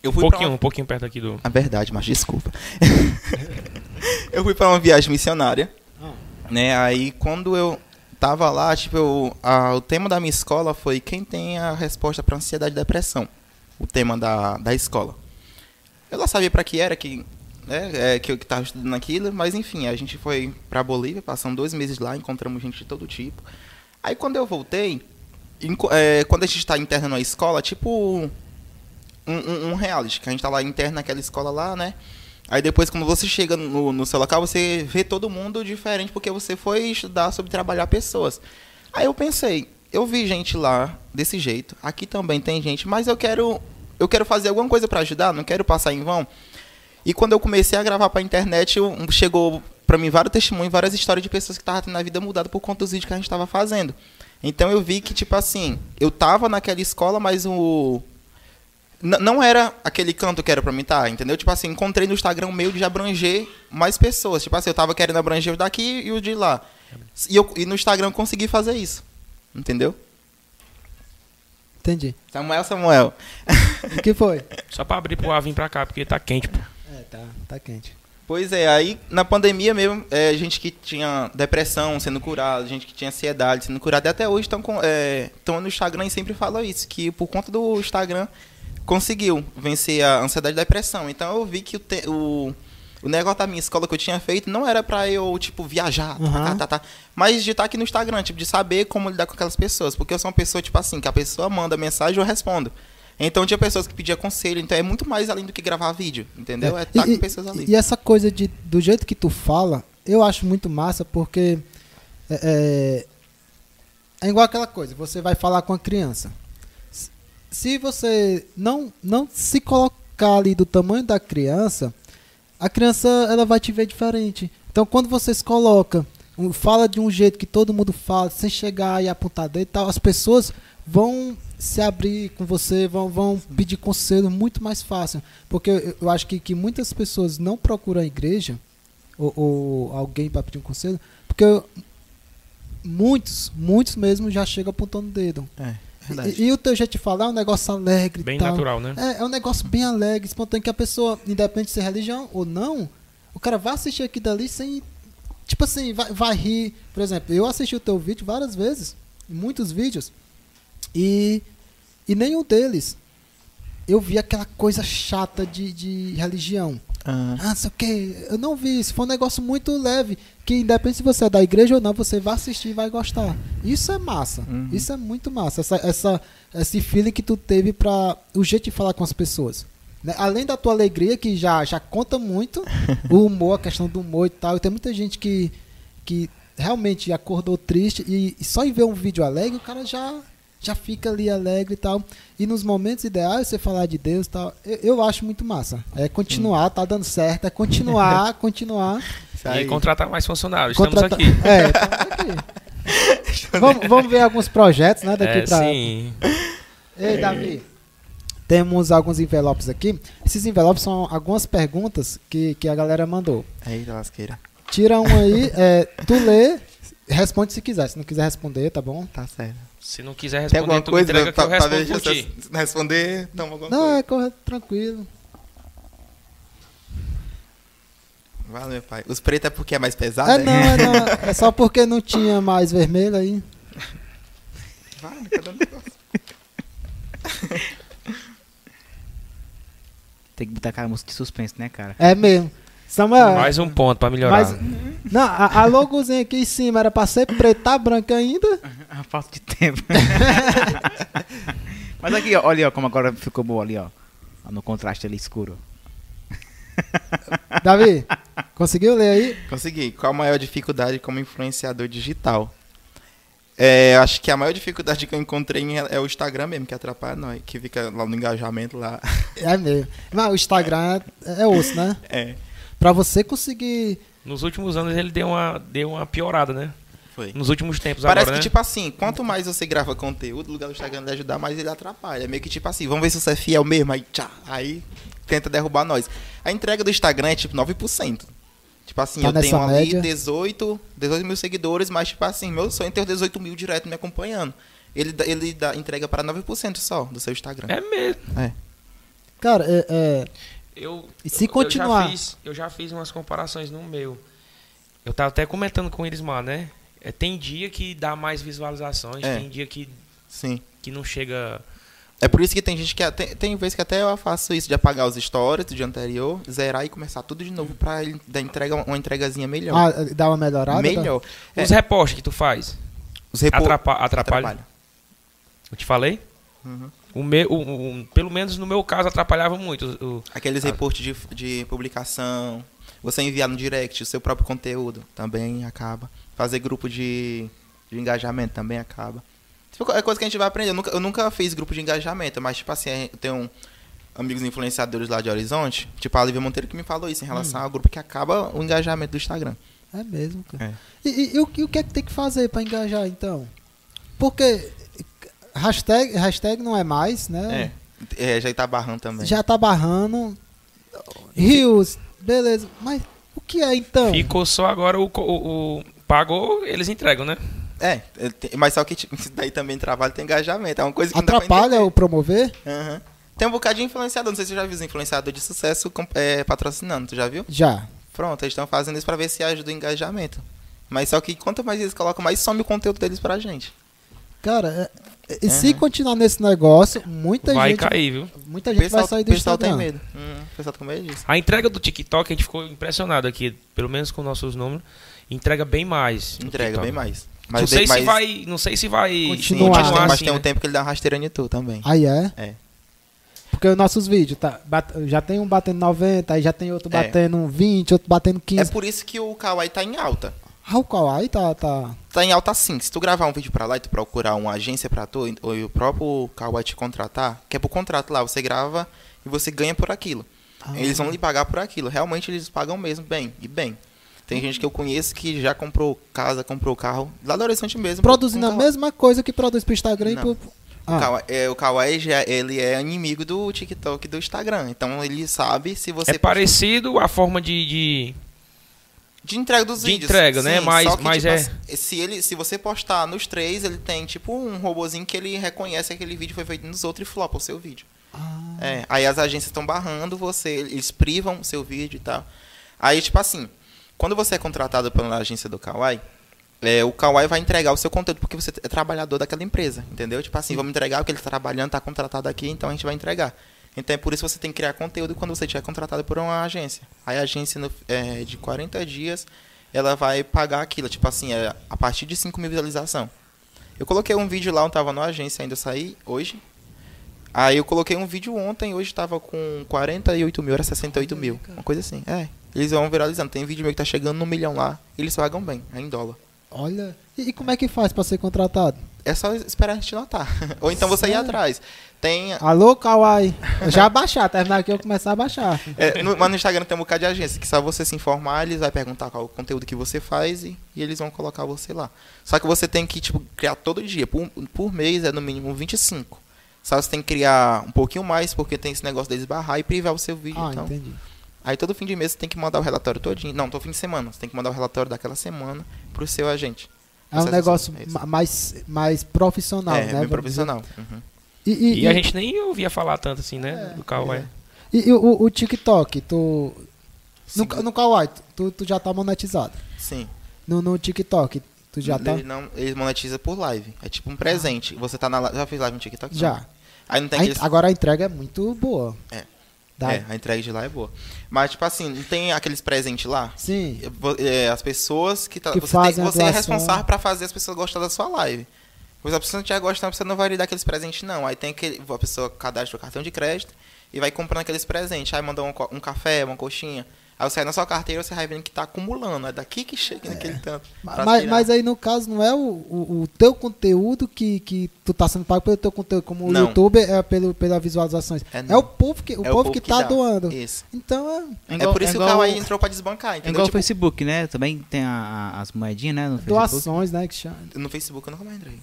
Eu Um fui pra pouquinho, uma- um pouquinho perto aqui do. a verdade, mas desculpa. eu fui para uma viagem missionária, Ah. né? Aí quando eu tava lá, tipo, eu, a- o tema da minha escola foi quem tem a resposta para ansiedade e depressão. O tema da, da escola. Eu não sabia para que era, que, né, é, que eu estava estudando aquilo, mas enfim, a gente foi para Bolívia, passamos dois meses lá, encontramos gente de todo tipo. Aí quando eu voltei, enco- é, quando a gente está interno na escola, tipo um, um, um reality, que a gente tá lá interno naquela escola lá, né? Aí depois, quando você chega no, no seu local, você vê todo mundo diferente, porque você foi estudar sobre trabalhar pessoas. Aí eu pensei, eu vi gente lá desse jeito, aqui também tem gente, mas eu quero eu quero fazer alguma coisa para ajudar, não quero passar em vão. E quando eu comecei a gravar pra internet, eu- chegou pra mim vários testemunhos, várias histórias de pessoas que estavam tendo a vida mudada por conta dos vídeos que a gente tava fazendo. Então eu vi que, tipo assim, eu tava naquela escola, mas o. Não era aquele canto que era pra mim estar, entendeu? Tipo assim, encontrei no Instagram um meio de abranger mais pessoas. Tipo assim, eu tava querendo abranger o daqui e o de lá. E, eu, e no Instagram eu consegui fazer isso. Entendeu? entendi. Samuel, Samuel. O que foi? Só pra abrir pro ar vir pra cá, porque tá quente, pô. É, tá, tá quente. Pois é, aí na pandemia mesmo, é, gente que tinha depressão sendo curada, gente que tinha ansiedade sendo curada, e até hoje estão é, tão no Instagram e sempre falam isso, que por conta do Instagram conseguiu vencer a ansiedade e a depressão. Então eu vi que o, te- o, o negócio da minha escola que eu tinha feito não era pra eu, tipo, viajar, tá, Uhum. tá, tá, tá, mas de estar aqui no Instagram, tipo, de saber como lidar com aquelas pessoas. Porque eu sou uma pessoa, tipo assim, que a pessoa manda mensagem e eu respondo. Então tinha pessoas que pediam conselho, então é muito mais além do que gravar vídeo, entendeu? É, É, estar e- com pessoas ali. E essa coisa de, do jeito que tu fala, eu acho muito massa porque é, é, é igual aquela coisa, você vai falar com a criança. Se- você não, não se colocar ali do tamanho da criança, a criança ela vai te ver diferente. Então quando você se coloca, fala de um jeito que todo mundo fala, sem chegar e apontar e tal, as pessoas vão se abrir com você, vão, vão pedir conselho muito mais fácil. Porque eu, acho que, que muitas pessoas não procuram a igreja ou, ou alguém para pedir um conselho, porque muitos, muitos mesmo já chegam apontando o dedo. É. E, e o teu jeito de falar é um negócio alegre Bem tal. natural, né? É, é um negócio bem alegre, espontâneo, que a pessoa, independente de ser religião ou não, o cara vai assistir aqui dali sem. Tipo assim, vai, vai rir. Por exemplo, eu assisti o teu vídeo várias vezes, muitos vídeos, e, e nenhum deles eu vi aquela coisa chata de, de religião. Ah, Ah, não sei o que, eu não vi isso. Foi um negócio muito leve. Que independente se você é da igreja ou não, você vai assistir e vai gostar. Isso é massa. Uhum. Isso é muito massa. Essa, essa, esse feeling que tu teve pra. O jeito de falar com as pessoas. né? Além da tua alegria, que já, já conta muito, o humor, a questão do humor e tal. E tem muita gente que, que realmente acordou triste e, e só em ver um vídeo alegre, o cara já, já fica ali alegre e tal. E nos momentos ideais, você falar de Deus e tal, eu, eu acho muito massa. É continuar, tá dando certo, é continuar, continuar. isso E aí. contratar mais funcionários. Estamos contratar- aqui. É, estamos aqui. vamos, vamos ver alguns projetos, né, daqui É, pra... sim. Ei, Davi, temos alguns envelopes aqui. Esses envelopes são algumas perguntas que, que a galera mandou. Eita, lasqueira. Tira um aí, é, tu lê, responde se quiser. Se não quiser responder, tá bom? Tá certo. Se não quiser Tem responder, alguma tu coisa entrega que pra, eu respondo ver por se ti. não responder? Toma alguma Não, coisa. é corre tranquilo. Vale, meu pai. Os pretos é porque é mais pesado? É não, é não. É só porque não tinha mais vermelho aí. Vai, cada negócio. Tem que botar aquela música de suspense, né, cara? É mesmo. Samuel, Mais um ponto pra melhorar. mas, não, a, a logozinha aqui em cima era pra ser preta, tá branca ainda. A falta de tempo. Mas aqui, ó, olha ó, como agora ficou boa ali, ó. No contraste ali escuro. Davi, conseguiu ler aí? Consegui. Qual a maior dificuldade como influenciador digital? É, acho que a maior dificuldade que eu encontrei é o Instagram mesmo, que atrapalha nós, que fica lá no engajamento lá. É mesmo. Mas o Instagram é, é osso, né? É, Pra você conseguir. Nos últimos anos ele deu uma, deu uma piorada, né? foi. Nos últimos tempos Parece agora, que, né? tipo assim, quanto mais você grava conteúdo, no lugar do Instagram lhe ajudar, mais ele atrapalha. É meio que tipo assim, vamos ver se você é fiel mesmo, aí tchá, aí tenta derrubar nós. A entrega do Instagram é tipo 9%. Tipo assim, Tá eu tenho ali média? 18, 18 mil seguidores, mas tipo assim, meu sonho é ter 18 mil direto me acompanhando. Ele, ele dá, entrega para 9% só do seu Instagram. É mesmo. Cara, é. é- Eu, E se eu- continuar? Eu já, fiz, eu já fiz umas comparações no meu. Eu tava até comentando com eles, mano, né? É, tem dia que dá mais visualizações, É. tem dia que, Sim. que não chega. É por isso que tem gente que. Tem, tem vezes que até eu faço isso de apagar os stories do dia anterior, zerar e começar tudo de novo pra ele dar entrega, uma entregazinha melhor. ah, dá uma melhorada? melhor. É. Os repostes que tu faz, Os repo- atrapa atrapalha. atrapalha. Eu te falei? Uhum. O meu, o- o- pelo menos no meu caso, atrapalhava muito. O, Aqueles Ah. reportes de, de publicação, você enviar no direct o seu próprio conteúdo, também acaba. Fazer grupo de, de engajamento também acaba. Tipo, É coisa que a gente vai aprender. Eu nunca, eu nunca fiz grupo de engajamento, mas, tipo assim, eu tenho amigos influenciadores lá de Horizonte, tipo a Lívia Monteiro, que me falou isso em relação ao grupo que acaba o engajamento do Instagram. É mesmo, cara. É. E, e- e o, e o que é que tem que fazer pra engajar, então? Porque hashtag, hashtag não é mais, né? É, já tá barrando também. Já tá barrando. Rios, beleza. Mas o que é então? ficou só agora o, o, o- Pagou, eles entregam, né? É, é, mas só que isso daí também trabalho tem engajamento. É uma coisa que Atrapalha o promover? Aham. Tem um bocado de influenciador, não sei se você já viu os influenciadores de sucesso com- é, patrocinando, tu já viu? Já. Pronto, eles estão fazendo isso pra ver se ajuda o engajamento. Mas só que quanto mais eles colocam, mais some o conteúdo deles pra gente. Cara, e se Uhum. continuar nesse negócio, muita Vai gente, cair, viu? muita gente pessoal, vai sair do pessoal tem Instagram. medo. Hum, o pessoal tá com medo disso. A entrega do TikTok, a gente ficou impressionado aqui, pelo menos com nossos números. Entrega bem mais. Entrega bem mais. não, de- sei mas- se vai, não sei se vai Continuar. Sim, mas, tem, mas assim, tem um né? tempo que ele dá uma rasteira em tu também. Aí é? É. Porque os nossos vídeos, tá, bat- já tem um batendo 90, aí já tem outro É. batendo 20, outro batendo 15. É por isso que o Kawaii tá em alta. Ah, o Kawaii tá, tá... Tá em alta sim. Se tu gravar um vídeo pra lá e tu procurar uma agência pra tu, ou o próprio Kawaii te contratar, que é por contrato lá, você grava e você ganha por aquilo. Ah. Eles vão lhe pagar por aquilo. Realmente eles pagam mesmo bem, e bem. Tem gente que eu conheço que já comprou casa, comprou carro, lá do Horizonte mesmo. Produzindo a mesma coisa que produz pro Instagram e Não. pro... O Ah, Kawaii, é, o Kawaii já, ele é inimigo do TikTok e do Instagram. Então ele sabe se você É parecido a forma de. de- De entrega dos De vídeos. entrega, né? Mas- só que, mas tipo, é- Se, ele, se você postar nos três, ele tem tipo um robozinho que ele reconhece que aquele vídeo foi feito nos outros e flopa o seu vídeo. ah, É, aí as agências estão barrando você, eles privam o seu vídeo e tal. Aí, tipo assim, quando você é contratado pela agência do Kawaii, é, o Kawaii vai entregar o seu conteúdo porque você é trabalhador daquela empresa, entendeu? Tipo assim, vamos entregar o que ele está trabalhando, está contratado aqui, então a gente vai entregar. Então é por isso que você tem que criar conteúdo quando você estiver contratado por uma agência. Aí a agência, no, é, de 40 dias, ela vai pagar aquilo, tipo assim, é, a partir de 5 mil visualização. Eu coloquei um vídeo lá, eu tava na agência, ainda saí hoje. Aí eu coloquei um vídeo ontem, hoje tava com 48 mil, era 68 mil. Uma coisa assim. É. Eles vão viralizando. Tem vídeo meu que tá chegando no milhão lá. Eles pagam bem, é em dólar. olha... E, e como é que faz pra ser contratado? É só esperar a gente notar. Ou então você ir Sério? atrás. Tem. Alô, Kawaii. Eu já baixar, terminar aqui eu começar a baixar. é, no, mas no Instagram tem um bocado de agência que só você se informar, eles vão perguntar qual o conteúdo que você faz e, e eles vão colocar você lá. Só que você tem que, tipo, criar todo dia. Por, por mês é no mínimo 25. Só você tem que criar um pouquinho mais, porque tem esse negócio deles barrar e privar o seu vídeo. Ah, então. entendi. Aí todo fim de mês você tem que mandar o relatório todinho. Não, todo fim de semana. Você tem que mandar o relatório daquela semana pro seu agente. É um negócio é mais, mais profissional, é, né? bem profissional. Uhum. E, e, E a e- gente nem ouvia falar tanto assim, né? É, do Kawaii. e- e o, o TikTok, tu. No, Sim. no Kawaii, tu, tu já tá monetizado. Sim. No, no TikTok, tu já tá. Ele, não, ele monetiza por live. É tipo um presente. Você tá na live. Já fez live no TikTok? Já. Aí não tem A aqueles. Agora a entrega é muito boa. É. Dá- É, a entrega de lá é boa. Mas, tipo assim, não tem aqueles presentes lá? Sim. É, as pessoas que, tá, Que você, tem, você é responsável pra fazer as pessoas gostarem da sua live. Pois a pessoa não estiver gostando, você não vai lhe dar aqueles presentes, não. Aí tem aquele. A pessoa cadastra o cartão de crédito e vai comprando aqueles presentes. Aí manda um, um café, uma coxinha. Aí você sai na sua carteira você vai vendo que tá acumulando. É daqui que chega naquele tanto. Mas, mas aí no caso não é o, o, o teu conteúdo que, que tu tá sendo pago pelo teu conteúdo, como o Não. YouTube é pelo, pela visualizações. É É, o povo que, o É povo que, tá dá. doando. Isso. Então é É, por isso que o Kawaii entrou pra desbancar, É entendeu? igual o Tipo, Facebook, né? Também tem a- a- as moedinhas, né? No Facebook. doações, né? Que chama. no Facebook eu nunca mais entrei.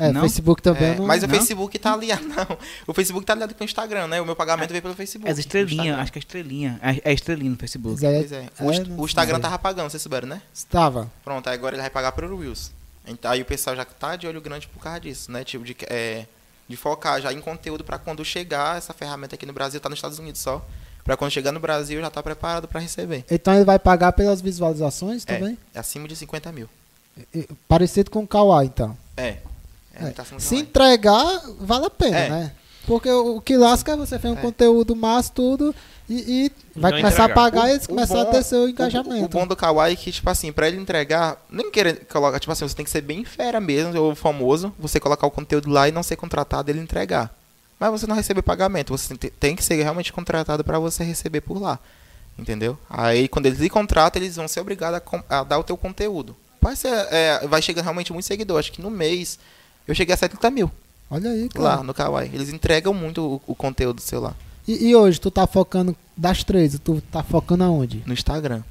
É, Não? Facebook também É, não. mas o não? Facebook tá aliado, não. O Facebook tá aliado com o Instagram, né? O meu pagamento veio pelo Facebook. É as estrelinhas, acho que é estrelinha. É, é estrelinha no Facebook. Pois é. O, Inst- não o Instagram sei. tava pagando, vocês souberam, né? Estava. Pronto, aí agora ele vai pagar pelo Reels. Então, aí o pessoal já tá de olho grande por causa disso, né? Tipo, de, é, de focar já em conteúdo pra quando chegar essa ferramenta aqui no Brasil, tá nos Estados Unidos só. Pra quando chegar no Brasil já tá preparado pra receber. Então ele vai pagar pelas visualizações É. também? É acima de 50 mil. Parecido com o Kawaii, então. É. É, tá Se entregar, vale a pena, É. né? Porque o, o que lasca é você fez um É. conteúdo massa, tudo, e, e vai não começar entregar. a pagar e eles O começam a ter seu o- engajamento. O, bom do Kawaii é que, tipo assim, pra ele entregar, nem querer colocar, tipo assim, você tem que ser bem fera mesmo, ou famoso, você colocar o conteúdo lá e não ser contratado e ele entregar. Mas você não receber pagamento, você tem, que ser realmente contratado pra você receber por lá. Entendeu? Aí quando eles lhe contratam, eles vão ser obrigados a, a dar o teu conteúdo. Vai, ser, é, vai chegar realmente muito seguidor. Acho que no mês eu cheguei a 70 mil Olha aí, cara. lá no Kawaii. Eles entregam muito o, o conteúdo seu lá E, e hoje, tu tá focando das três, tu tá focando aonde? no Instagram.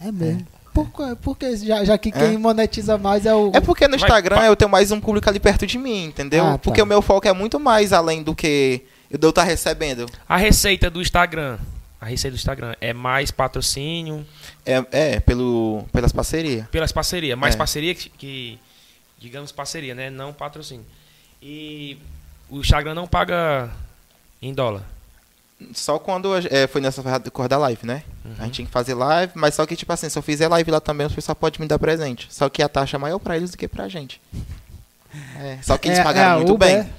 É mesmo. Por, quê? Porque já, já que É. quem monetiza mais é o. É porque no Instagram eu tenho mais um público ali perto de mim, entendeu? Ah, tá. Porque o meu foco é muito mais além do que eu estar recebendo. A receita do Instagram. A receita do Instagram é mais patrocínio, É, é pelo, pelas parcerias. pelas parcerias. Mais É. parceria que, que- Digamos parceria, né? Não patrocínio. E o Instagram não paga em dólar. Só quando é, foi nessa cor da live, né? Uhum. A gente tinha que fazer live, mas só que, tipo assim, se eu fizer live lá também, os pessoal podem me dar presente. Só que a taxa é maior pra eles do que pra gente. É, só que eles É- pagaram é a muito Uber, bem. é?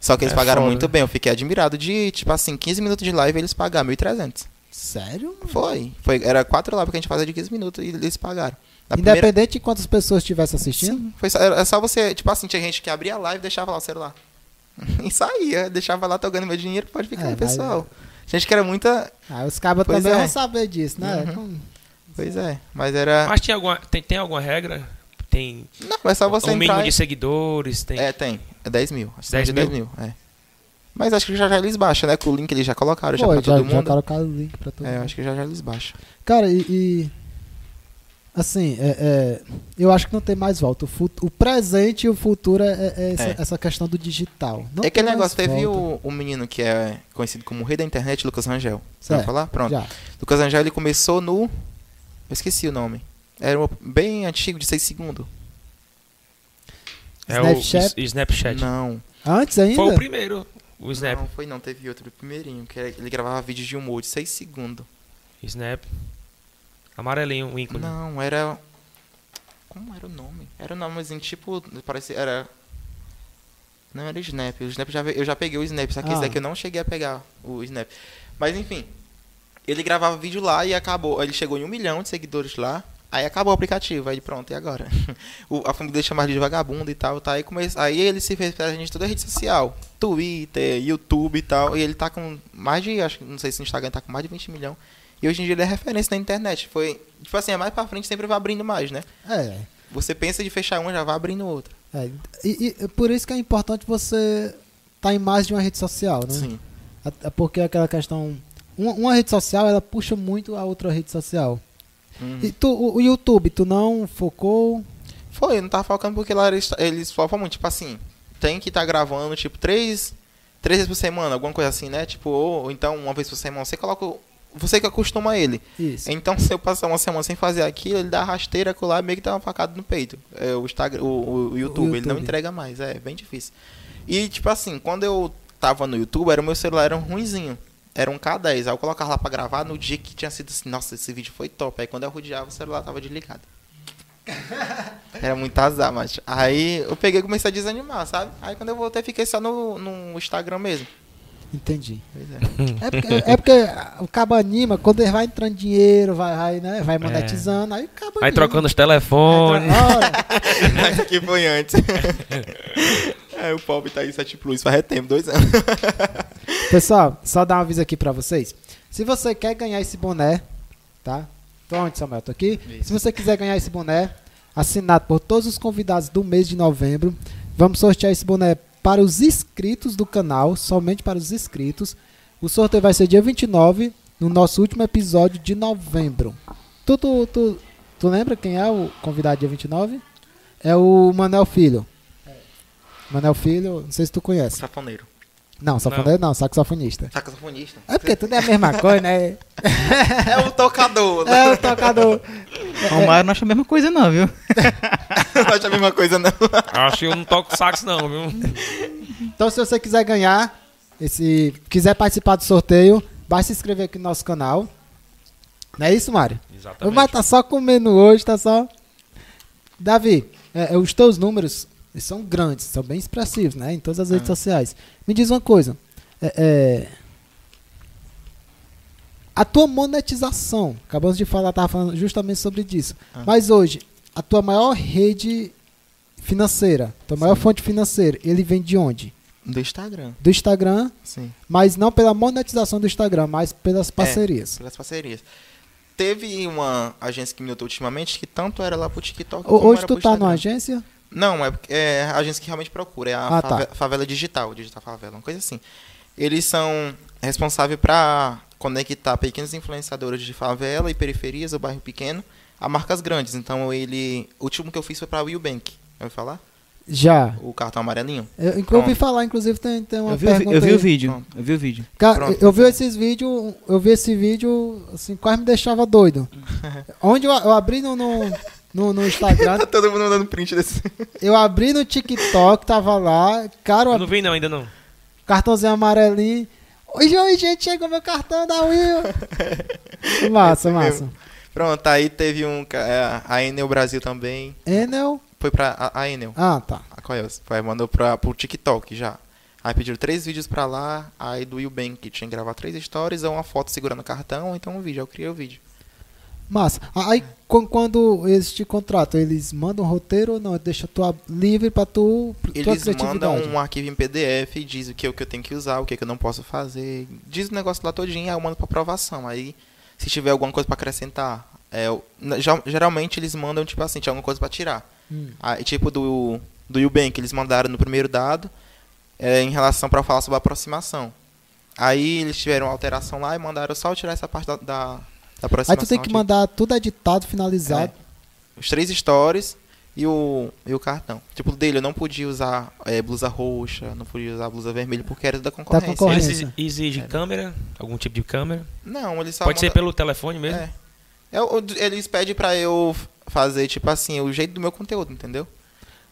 Só que eles É pagaram foda. muito bem. Eu fiquei admirado de, tipo assim, 15 minutos de live eles pagaram 1.300. Sério? Foi. Foi. Era quatro lives que a gente fazia de 15 minutos e eles pagaram. Na primeira- Independente de quantas pessoas estivessem assistindo? Sim, foi só, era só você, tipo assim, tinha gente que abria a live e deixava lá o celular. E saía, deixava lá, tô ganhando meu dinheiro, pode ficar É, aí, mas- pessoal. Gente que era muita. Ah, os cabas Pois também é. vão saber disso, né? Uhum. Com- Pois é, mas era. Mas tem alguma, tem, tem alguma regra? Tem Não, é só você um mínimo entrar. de e- seguidores? Tem... É, tem. É 10 mil. Acho que 10 de 10 mil, é. Mas acho que já já eles baixam, né? Com o link eles já colocaram já Pô, pra já, todo já mundo. colocaram o link pra todo É, eu mundo. acho que já já eles baixam. Cara, e. e, assim, é, é, eu acho que não tem mais volta. O, fut- o presente e o futuro é, é- é essa, É. essa questão do digital. Não é aquele negócio, teve o, o menino que é conhecido como o rei da internet, Lucas Rangel. Você vai falar? Pronto. Já. Lucas Rangel, ele começou no... Eu esqueci o nome. Era um bem antigo, de 6 segundos. É Snapchat? o Snapchat. Não. Antes ainda? Foi o primeiro, o Snap. Não, foi não. Teve outro, o primeirinho. Que ele gravava vídeos de humor de 6 segundos. Snap. Amarelinho, o ícone. Não, era... Como era o nome? Era um nomezinho tipo... Parece... Era... Não era Snap. O Snap já, eu já peguei o Snap. Só que Ah. esse daqui eu não cheguei a pegar o Snap. Mas enfim. Ele gravava vídeo lá e acabou. Ele chegou em um milhão de seguidores lá. Aí acabou o aplicativo. Aí pronto, e agora? O- a família dele chamava ele de vagabundo e tal. Tá? Aí, come... aí ele se fez presente em toda a rede social. Twitter, YouTube e tal. E ele tá com mais de... Acho que não sei se no Instagram tá com mais de 20 milhões. E hoje em dia ele é referência na internet. Foi... Tipo assim, é mais pra frente sempre vai abrindo mais, né? É. Você pensa de fechar uma, já vai abrindo outra. é. E, e por isso que é importante você estar em mais de uma rede social, né? Sim. Até porque aquela questão. Uma, uma rede social, ela puxa muito a outra rede social. Uhum. E tu, o, o YouTube, tu não focou. Foi, eu não tava focando porque lá eles, eles focam muito, tipo assim, tem que estar gravando, tipo, três, três vezes por semana, alguma coisa assim, né? Tipo, ou, ou então uma vez por semana, você coloca, você que acostuma ele. Isso. Então, se eu passar uma semana sem fazer aquilo, ele dá rasteira colar meio que dá uma facada no peito. É, o, Instagram, o, o- o YouTube, ele não YouTube. entrega mais, é bem difícil. E, tipo assim, quando eu tava no YouTube, era o meu celular era um ruinzinho. Era um K10. Aí eu colocava lá pra gravar no dia que tinha sido assim, nossa, esse vídeo foi top. Aí quando eu rodeava, o celular tava desligado. Era muito azar, mas. Aí eu peguei e comecei a desanimar, sabe? Aí quando eu voltei, fiquei só no, no Instagram mesmo. Entendi. Pois é. É porque, é porque o cabo anima, quando ele vai entrando dinheiro, vai, vai, né, vai monetizando, aí o cabo anima. trocando os telefones. Mas aqui foi antes. é, o pobre tá aí 7 Plus faz tempo, dois anos. Pessoal, só dar um aviso aqui pra vocês. Se você quer ganhar esse boné, tá? Tô onde, Samuel? Tô aqui. Isso. Se você quiser ganhar esse boné, assinado por todos os convidados do mês de novembro, vamos sortear esse boné para os inscritos do canal, somente para os inscritos. O sorteio vai ser dia 29, no nosso último episódio de novembro. Tu, tu, tu, tu lembra quem é o convidado dia 29? É o Manel Filho. Manel Filho, não sei se tu conhece. Safoneiro. Não, safoneiro não, saxofonista. Saxofonista. É porque tudo é a mesma coisa, né? É o tocador. É o tocador. Romário não acha a mesma coisa, não, viu? Não acha a mesma coisa, não. Acho que eu não toco sax não, viu? Então, se você quiser ganhar, esse, quiser participar do sorteio, basta se inscrever aqui no nosso canal. Não é isso, Mário? O Exatamente. Mário tá só comendo hoje, tá só. Davi, é, os teus números eles são grandes, são bem expressivos, né? Em todas as redes Ah. sociais. Me diz uma coisa. é, é, a tua monetização, acabamos de falar, tava falando justamente sobre isso. Ah. Mas hoje, a tua maior rede financeira, tua maior fonte financeira, ele vem de onde? Do Instagram, Do Instagram, sim. mas não pela monetização do Instagram, mas pelas parcerias. Pelas parcerias. Teve uma agência que me notou ultimamente que tanto era lá pro TikTok como Hoje tu tá numa Instagram. agência? Não, é, é a agência que realmente procura, é a Ah, tá. fave- favela digital, digital favela, uma coisa assim. Eles são responsáveis para conectar pequenos influenciadores de favela e periferias, o bairro pequeno, a marcas grandes. Então ele, o último que eu fiz foi para Will Bank. Vai falar? Já. O cartão amarelinho. Eu, eu ouvi falar, inclusive, tem, tem uma Eu vi- pergunta eu vi aí. o vídeo. Pronto. Eu vi o vídeo. Cara, Pronto. eu vi esses vídeos, eu vi esse vídeo, assim, quase me deixava doido. Onde eu, eu abri no, no, no, no Instagram, Tá todo mundo mandando print desse. eu abri no TikTok, tava lá, cara, Eu não vi não, ainda não. cartãozinho amarelinho. Oi, oi, gente, chegou meu cartão da Will. massa, Esse massa. Pronto, aí teve um. é, A Enel Brasil também. Enel. Foi pra. A, a Enel. Ah, tá. A qual é? Foi, mandou pra, pro TikTok já. Aí pediram três vídeos pra lá. Aí do Eubank, que tinha que gravar três stories, ou uma foto segurando o cartão, ou então um vídeo. Eu criei o vídeo. Massa. Aí quan- quando eles te contratam, eles mandam um roteiro ou não? Deixa tu livre pra tu Eles mandam um arquivo em PDF e diz o que, o que eu tenho que usar, o que, que eu não posso fazer. Diz o negócio lá todinho, aí eu mando pra aprovação. Aí, se tiver alguma coisa pra acrescentar, é, geralmente eles mandam, tipo assim, tinha alguma coisa pra tirar. Hum. Aí, tipo do, do Eubank, eles mandaram no primeiro dado, é, em relação pra falar sobre a aproximação. Aí eles tiveram uma alteração lá e mandaram só eu tirar essa parte da, da, da aproximação. Aí tu tem que aqui. mandar tudo editado, finalizado. Os três stories e o, e o cartão. Tipo, o dele, eu não podia usar é, blusa roxa, não podia usar blusa vermelha porque era da concorrência. concorrência. Eles exigem câmera, algum tipo de câmera. Não, eles só Pode ser mandam- pelo telefone mesmo. É. É, eles pedem pra eu fazer, tipo assim, o jeito do meu conteúdo, entendeu?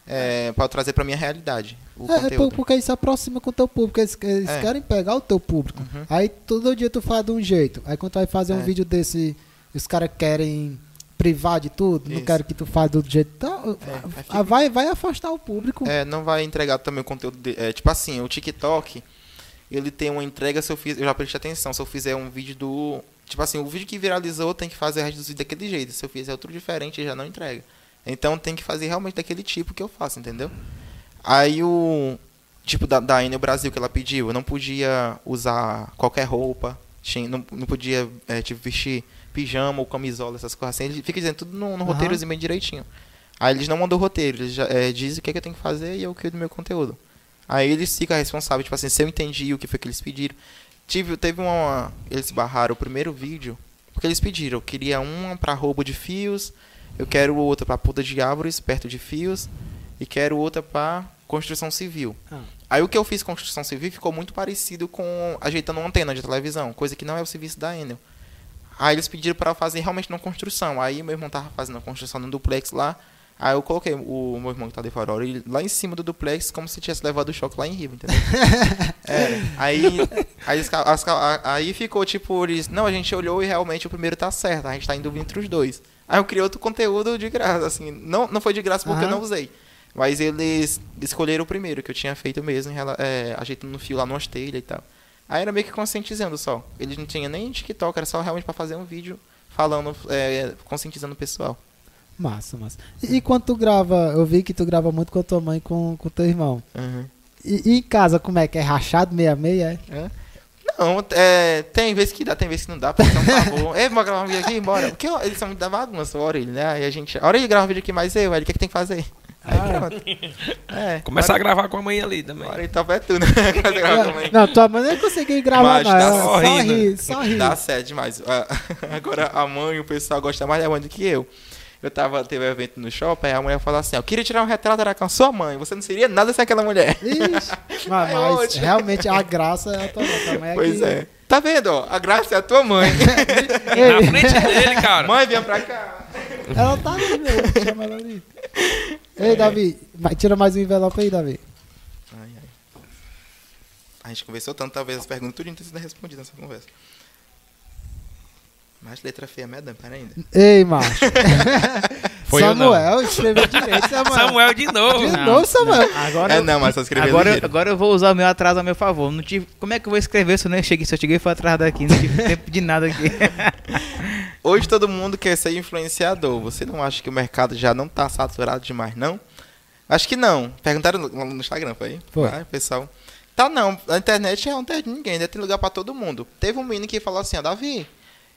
É, pra eu trazer pra minha realidade o É, é conteúdo. porque isso aproxima com o teu público. Eles, eles É. querem pegar o teu público. Uhum. Aí todo dia tu fala de um jeito. Aí quando tu vai fazer um É. vídeo desse, os caras querem privar de tudo, não Isso. querem que tu fale do jeito. Então, vai, vai afastar o público. É, não vai entregar também o conteúdo de, é, tipo assim, o TikTok, ele tem uma entrega se eu fiz, eu já prestei atenção, se eu fizer um vídeo do, tipo assim, o vídeo que viralizou tem que fazer o resto dos vídeos daquele jeito. Se eu fizer outro diferente, ele já não entrega. Então tem que fazer realmente daquele tipo que eu faço, entendeu? Aí o tipo da, da Enel Brasil que ela pediu, eu não podia usar qualquer roupa, tinha, não, não podia é, tipo vestir pijama ou camisola, essas coisas assim. Ele fica dizendo tudo no, no Aham. roteirozinho bem direitinho. Aí eles não mandam o roteiro, eles já, é, dizem o que, é que eu tenho que fazer e eu crio do meu conteúdo. Aí eles ficam responsáveis, tipo assim, se eu entendi o que foi que eles pediram. Tive, teve uma. Eles barraram o primeiro vídeo, porque eles pediram. Eu queria uma pra roubo de fios, eu quero outra pra poda de árvores perto de fios, e quero outra pra construção civil. Ah. Aí o que eu fiz com construção civil ficou muito parecido com ajeitando uma antena de televisão, coisa que não é o serviço da Enel. Aí eles pediram para fazer realmente uma construção. Aí meu irmão tava fazendo a construção no duplex lá. Aí eu coloquei o meu irmão que tá de ele lá em cima do duplex, como se tivesse levado o choque lá em Rio, entendeu? é, aí, aí, as ca- a- aí ficou tipo, eles, não, a gente olhou e realmente o primeiro tá certo, a gente tá dúvida entre os dois. Aí eu criei outro conteúdo de graça, assim, não, não foi de graça porque eu Aham. não usei. Mas eles escolheram o primeiro, que eu tinha feito mesmo, é, ajeitando no fio lá numa telha e tal. Aí era meio que conscientizando só. Eles não tinham nem TikTok, era só realmente pra fazer um vídeo falando, é, conscientizando o pessoal. Massa, massa. E, e quando tu grava, eu vi que tu grava muito com a tua mãe e com o teu irmão. E, e em casa, como é que é? Rachado meia-meia, é? Não, é, tem vezes que dá, tem vezes que não dá, porque é um favor. Ei, vamos gravar um vídeo aqui, bora. Porque ó, eles são muito da bagunça, o Orelha, né? Aí a gente. A Orelha grava um vídeo aqui, mas eu, aí o que, é que tem que fazer? Aí pronto. É. Começar a gravar com a mãe ali também. A Orelha topa é tudo, né? Não, tua mãe não conseguiu gravar, Mas não. dá só só rindo. ri, só ri. Dá certo demais. Ah, Agora a mãe, o pessoal gosta mais da mãe do que eu. Eu tava, teve um evento no shopping, aí a mulher falou assim: Eu queria tirar um retrato era com a sua mãe, você não seria nada sem aquela mulher. Ixi, mas, É mas ótimo. realmente a graça é a tua mãe. Tua mãe é Pois que- é. Tá vendo, ó? A graça é a tua mãe. Na frente dele, cara. mãe, vinha pra cá. Ela tá ali, velho. Chama ela ali. Ei, Davi, vai, tira mais um envelope aí, Davi. Ai, ai. A gente conversou tanto, talvez as perguntas tudo tenham sido respondidas nessa conversa. Mas letra feia, madame, pera ainda. Ei, macho. Foi. Samuel, escreveu direito, Samuel. Samuel de novo. De Não, novo, Samuel. Agora, É eu- não, mas só escrever agora, ligeiro. agora eu vou usar o meu atraso a meu favor. Não tive, como é que eu vou escrever se eu, não cheguei, se eu cheguei e fui atrasado aqui? Não tive tempo de nada aqui. Hoje todo mundo quer ser influenciador. Você não acha que o mercado já não tá saturado demais, não? Acho que não. Perguntaram no, no Instagram, foi? Foi. Vai, pessoal. Tá não. A internet é um terra de ninguém, né? Tem lugar pra todo mundo. Teve um menino que falou assim, ó, Davi,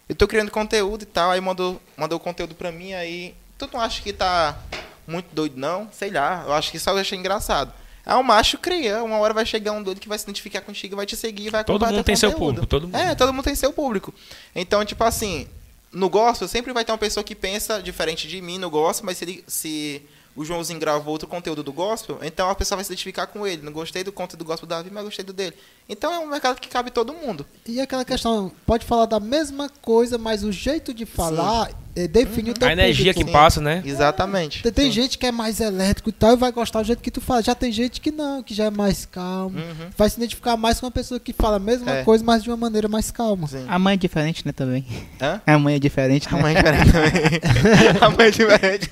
eu tô criando conteúdo e tal, aí mandou, mandou conteúdo pra mim, aí. Tu não acha que tá muito doido, não? Sei lá, eu acho que só achei engraçado. É um macho cria, uma hora vai chegar um doido que vai se identificar contigo, vai te seguir, vai Todo mundo tem seu conteúdo. público, todo mundo. É, todo mundo tem seu público. Então, tipo assim, no gospel sempre vai ter uma pessoa que pensa diferente de mim no gospel, mas se, ele, se o Joãozinho gravou outro conteúdo do gospel, então a pessoa vai se identificar com ele. Não gostei do conteúdo do gospel do Davi, mas gostei do dele. Então é um mercado que cabe todo mundo. E aquela questão, pode falar da mesma coisa, mas o jeito de falar eh, define o teu A energia que público. passa, né? Exatamente. Tem, gente que é mais elétrico e tal e vai gostar do jeito que tu fala. Já tem gente que não, que já é mais calmo. Uhum. Vai se identificar mais com uma pessoa que fala a mesma É. coisa, mas de uma maneira mais calma. Sim. A mãe é diferente, né, também. Hã? A mãe é diferente, A né? mãe é diferente também. a mãe é diferente.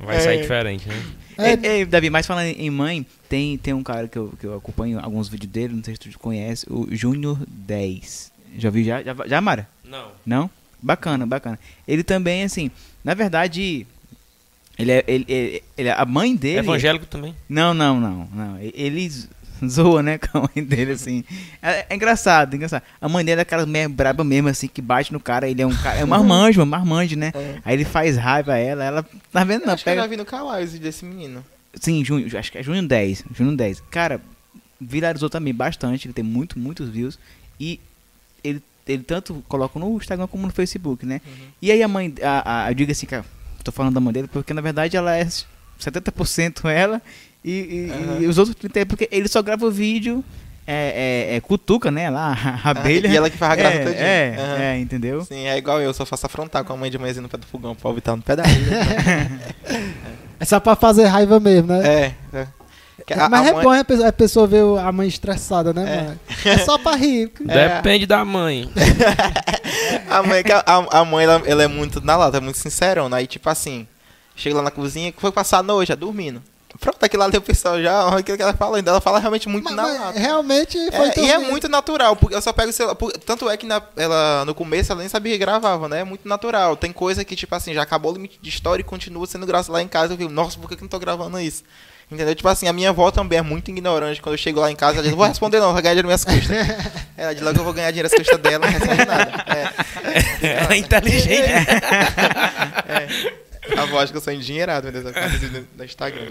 Vai sair diferente, né? É, Ei, ei, Davi, mas falando em mãe, tem, tem um cara que eu, que eu acompanho alguns vídeos dele, não sei se tu conhece, o Júnior 10. Já vi já? Já, já Mara? Não. Não? Bacana, bacana. Ele também, assim, na verdade, ele é. Ele, ele- ele- a mãe dele. Evangélico também. Não, não, não, não. Ele zoa, né, com a mãe dele, assim. É, é engraçado, é engraçado. A mãe dele é aquela mulher braba mesmo, assim, que bate no cara. Ele é um cara. É um marmanjo, um marmanjo, né? É. Aí ele faz raiva a ela, ela. Tá vendo? Não, Acho que eu já pega. vi no Kawaii desse menino. Sim, junho, acho que é junho 10. Junho 10. Cara, viralizou também bastante. Ele tem muito, muitos views. E ele, tanto coloca no Instagram como no Facebook, né? E aí a mãe. A, a, eu digo assim, cara, tô falando da mãe dele, porque na verdade ela é 70% ela e, e- Aham. e os outros 30% é porque ele só grava o vídeo. É, é, é cutuca, né? Lá, a abelha. e ela que faz a graça é, todinha. É, Aham. é, entendeu? Sim, é igual eu, só faço afrontar com a mãe de manhãzinha no pé do fogão pra evitar no pedaço. É só pra fazer raiva mesmo, né? é, é. Que a- Mas a é mãe- bom a pessoa, a pessoa ver a mãe estressada, né, É. mano? É só pra rir. É. Depende da mãe. A mãe, que a, a- a mãe ela, ela é muito na lata, é muito sincerona. Aí, tipo assim, chega lá na cozinha, que foi passar a noite, já dormindo. Pronto, aquilo ali o pessoal já, olha aquilo que ela fala ainda. Ela fala realmente muito Mas- na mas lata. realmente foi É, e é muito natural, porque eu só pego o celular. Tanto é que na- ela, no começo ela nem sabia que gravava, né? É muito natural. Tem coisa que, tipo assim, já acabou o limite de história e continua sendo graça lá em casa. Eu fico, nossa, por que que eu não tô gravando isso? Entendeu? Tipo assim, a minha avó também é muito ignorante. Quando eu chego lá em casa, ela diz, não vou responder não, vai ganhar dinheiro nas minhas custas. ela diz logo que eu vou ganhar dinheiro nas custas dela, não responde nada. É. É inteligente. né? A avó acha que eu sou endinheirado, meu Deus, no, no Instagram.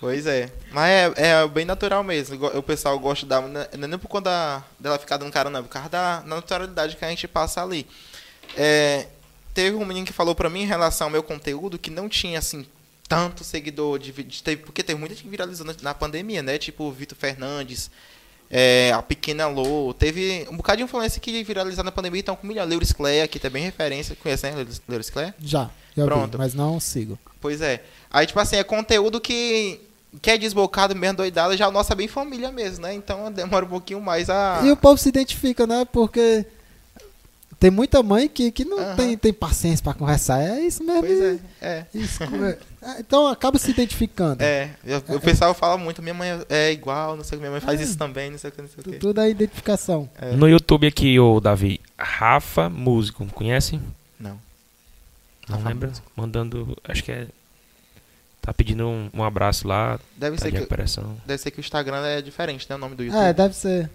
Pois é. Mas é, é bem natural mesmo. O pessoal gosta da. Não é nem por conta da- dela ficar dando cara, não. É por causa da naturalidade que a gente passa ali. É, teve um menino que falou pra mim em relação ao meu conteúdo que não tinha, assim, tanto seguidor de, vi- de teve, porque teve muita gente que viralizou na, pandemia, né? Tipo o Vitor Fernandes, é, a Pequena Lô. Teve um bocado de influência que viralizaram na pandemia, então com milhão. Leuris Cleia, que também referência. Conhece, né? Leuris- Leuris Cleia? Já, já vi, Pronto. mas não sigo. Pois é. Aí, tipo assim, é conteúdo que, que é desbocado mesmo, doidada, já o nosso é bem família mesmo, né? Então demora um pouquinho mais a. E o povo se identifica, né? Porque tem muita mãe que, que não Aham. tem, tem paciência pra conversar. É isso mesmo. Pois é, é. Isso, é. É, Então acaba se identificando. É, eu- o pessoal fala muito, minha mãe é igual, não sei o que, minha mãe faz isso também, não sei o que, não sei o que. Tudo é identificação. É. No YouTube aqui, o Davi, Rafa Músico, conhece? Não. Não Rafa lembra? Músico. Mandando, acho que é. Tá pedindo um, um abraço lá, Deve tá ser, de que, recuperação. deve ser que o Instagram é diferente, né? O nome do YouTube. É, deve ser.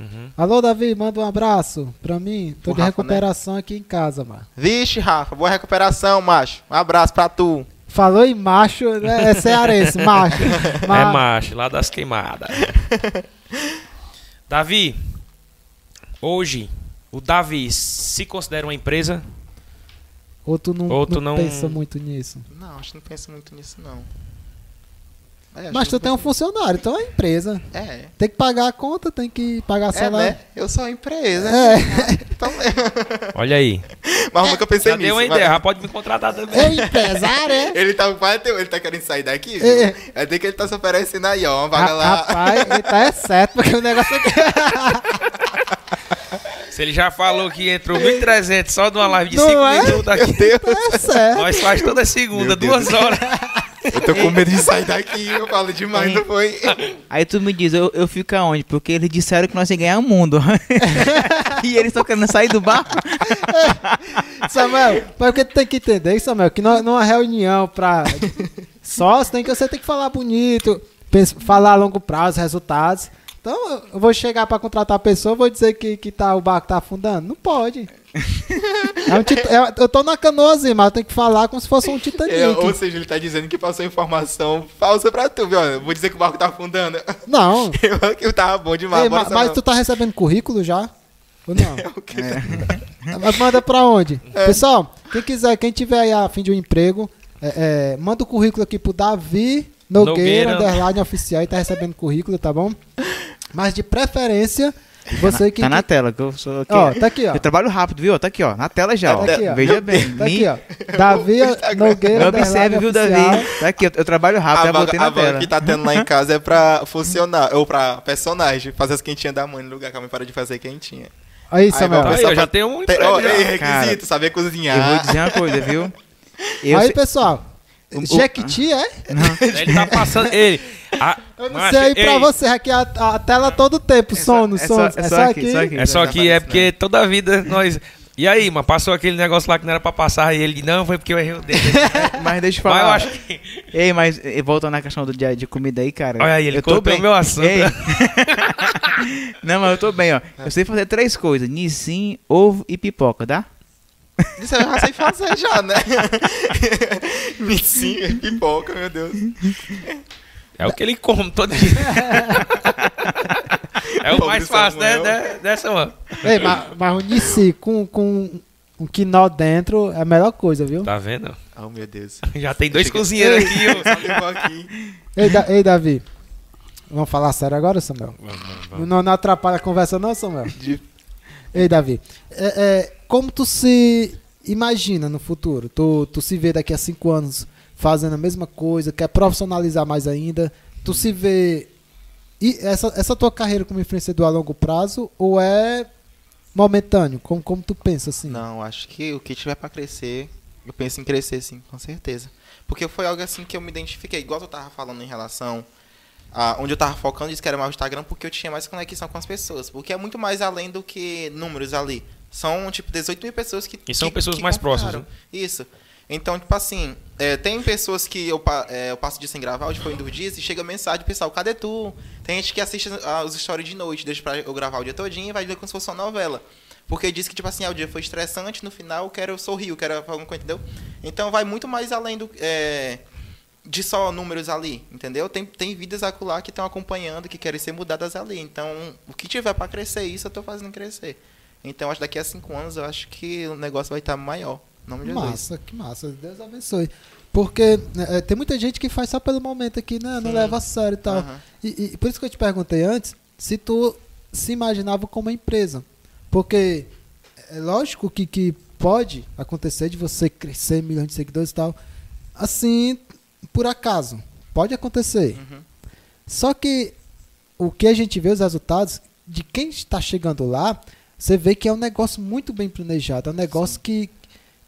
Uhum. Alô, Davi, manda um abraço pra mim. Tô O de Rafa, recuperação aqui em casa, mano. Vixe, Rafa, boa recuperação, macho. Um abraço pra tu. Falou em macho, né? é cearense, macho. É Ma- macho, lá das queimadas. Davi, hoje, o Davi se considera uma empresa? Ou tu não, Ou tu não não- pensa muito nisso? Não, acho que não penso muito nisso, não. É, Mas tu tem um funcionário, então é empresa. É. Tem que pagar a conta, tem que pagar É, salário. né? Eu sou empresa. É. Então, Olha aí. mas eu nunca pensei Já nisso. deu uma mas- ideia, já pode me contratar também. É empresário, é? Ele tá, ele tá querendo sair daqui, viu? É. É ter que ele tá se oferecendo aí, ó. Uma vaga lá. Rapaz, ele tá é certo, porque o negócio aqui. Se ele já falou que entrou 1.300 só de uma live de Não 5 é? minutos aqui, é certo. nós faz toda segunda, Meu Deus duas horas. Eu tô com medo de sair daqui, eu falo demais, não foi? Aí tu me diz, eu, eu fico aonde? Porque eles disseram que nós ia ganhar o mundo. e eles estão querendo sair do barco? Samuel, mas o que tu tem que entender, Samuel, que numa numa reunião pra sócio, tem que, você tem que falar bonito, falar a longo prazo, resultados. Então, eu vou chegar pra contratar a pessoa, vou dizer que, que tá, o barco tá afundando? Não pode. É um tit- é- eu tô na canoazinha, mas eu tenho que falar como se fosse um Titanic. É, ou seja, ele tá dizendo que passou informação falsa pra tu, viu? Eu Vou dizer que o barco tá afundando. Não. Eu que eu tava bom demais. Ei, mas Samuel. tu tá recebendo currículo já? Ou não? O quê? Mas Manda pra onde? É. Pessoal, quem quiser, quem tiver aí a fim de um emprego, é, é, manda o currículo aqui pro Davi Nogueira, Nogueira. underline oficial, e tá recebendo currículo, tá bom? Mas de preferência, você que. Tá na tela, que eu sou aqui. Ó, tá aqui, ó. Eu trabalho rápido, viu? Tá aqui, ó. Na tela já, ó. Tá aqui, ó. Veja bem. Tá aqui, ó. Davi Nogueira, observe, viu. Davi? Tá aqui, eu, eu trabalho rápido, A já botei vaga, a na vaga tela. que tá tendo lá em casa é pra funcionar, ou pra personagem, fazer as quentinhas da mãe no lugar que a mãe para de fazer quentinha. Aí, Samuel. Tá aí, eu já tenho um Tem, emprego ó, já. ei, requisito, Cara, saber Eu vou cozinhar. dizer uma coisa, viu? Eu aí, sei- pessoal. O- Jequiti, é? Ele tá passando. Ele. Ah, Eu não macho, sei pra ei, você aqui a, a tela todo tempo, sono, é sono. só- é só aqui, só aqui. É só que é porque toda a vida nós. E aí, mano, passou aquele negócio lá que não era pra passar e ele, não, foi porque eu errei o dedo. Mas deixa eu Mas eu falar. acho que. Ei, mas voltando na questão do dia de comida aí, cara. Olha aí, ele eu tô bem. meu assunto. Não, mas eu tô bem, ó. Eu sei fazer três coisas: nissim, ovo e pipoca, tá? Isso eu já sei fazer já, né? Micinha, pipoca, meu Deus. É o que ele come todo dia. é o mais fácil, né? Né, Dessa, mano. Ei, mas, mas o Nissi com, com um quinó dentro é a melhor coisa, viu? Tá vendo? Oh, meu Deus. Já tem dois Chega- cozinheiros aqui, ó. Aqui. Ei, Da- ei, Davi. Vamos falar sério agora, Samuel? Vamos, vamos, vamos. Não, não atrapalha a conversa, não, Samuel? De- Ei, Davi. É, é, como tu se imagina no futuro? Tu, tu se vê daqui a cinco anos fazendo a mesma coisa, quer profissionalizar mais ainda? Tu se vê. E essa, essa tua carreira como influenciador a longo prazo ou é momentâneo? Como, como tu pensa assim? Não, acho que o que tiver pra crescer, eu penso em crescer sim, com certeza. Porque foi algo assim que eu me identifiquei. Igual eu tava falando em relação a onde eu tava focando, disse que era mais o Instagram, porque eu tinha mais conexão com as pessoas. Porque é muito mais além do que números ali. São, tipo, 18 mil pessoas que. E são que- pessoas que mais compraram. próximas, Isso. Então, tipo assim, é, tem pessoas que eu, é, eu passo dia sem gravar, hoje foi dois dias, e chega mensagem, pessoal, cadê tu? Tem gente que assiste os stories de noite, deixa pra eu gravar o dia todinho e vai ver como se fosse uma novela. Porque diz que, tipo assim, ah, o dia foi estressante, no final eu quero sorrir, eu quero alguma coisa, entendeu? Então vai muito mais além do. é, de só números ali, entendeu? Tem, tem vidas acolá que estão acompanhando, que querem ser mudadas ali. Então, o que tiver pra crescer isso, eu tô fazendo crescer. Então, acho que daqui a cinco anos, eu acho que o negócio vai estar maior. Nome de Jesus. Massa, que massa. Deus abençoe. Porque né, é, tem muita gente que faz só pelo momento aqui, né? Não Sim. leva a sério e tal. Aham. E, e por isso que eu te perguntei antes se tu se imaginava como uma empresa. Porque é lógico que, que pode acontecer de você crescer milhões de seguidores e tal. Assim, por acaso. Pode acontecer. Uhum. Só que o que a gente vê, os resultados, de quem está chegando lá, você vê que é um negócio muito bem planejado. É um negócio que,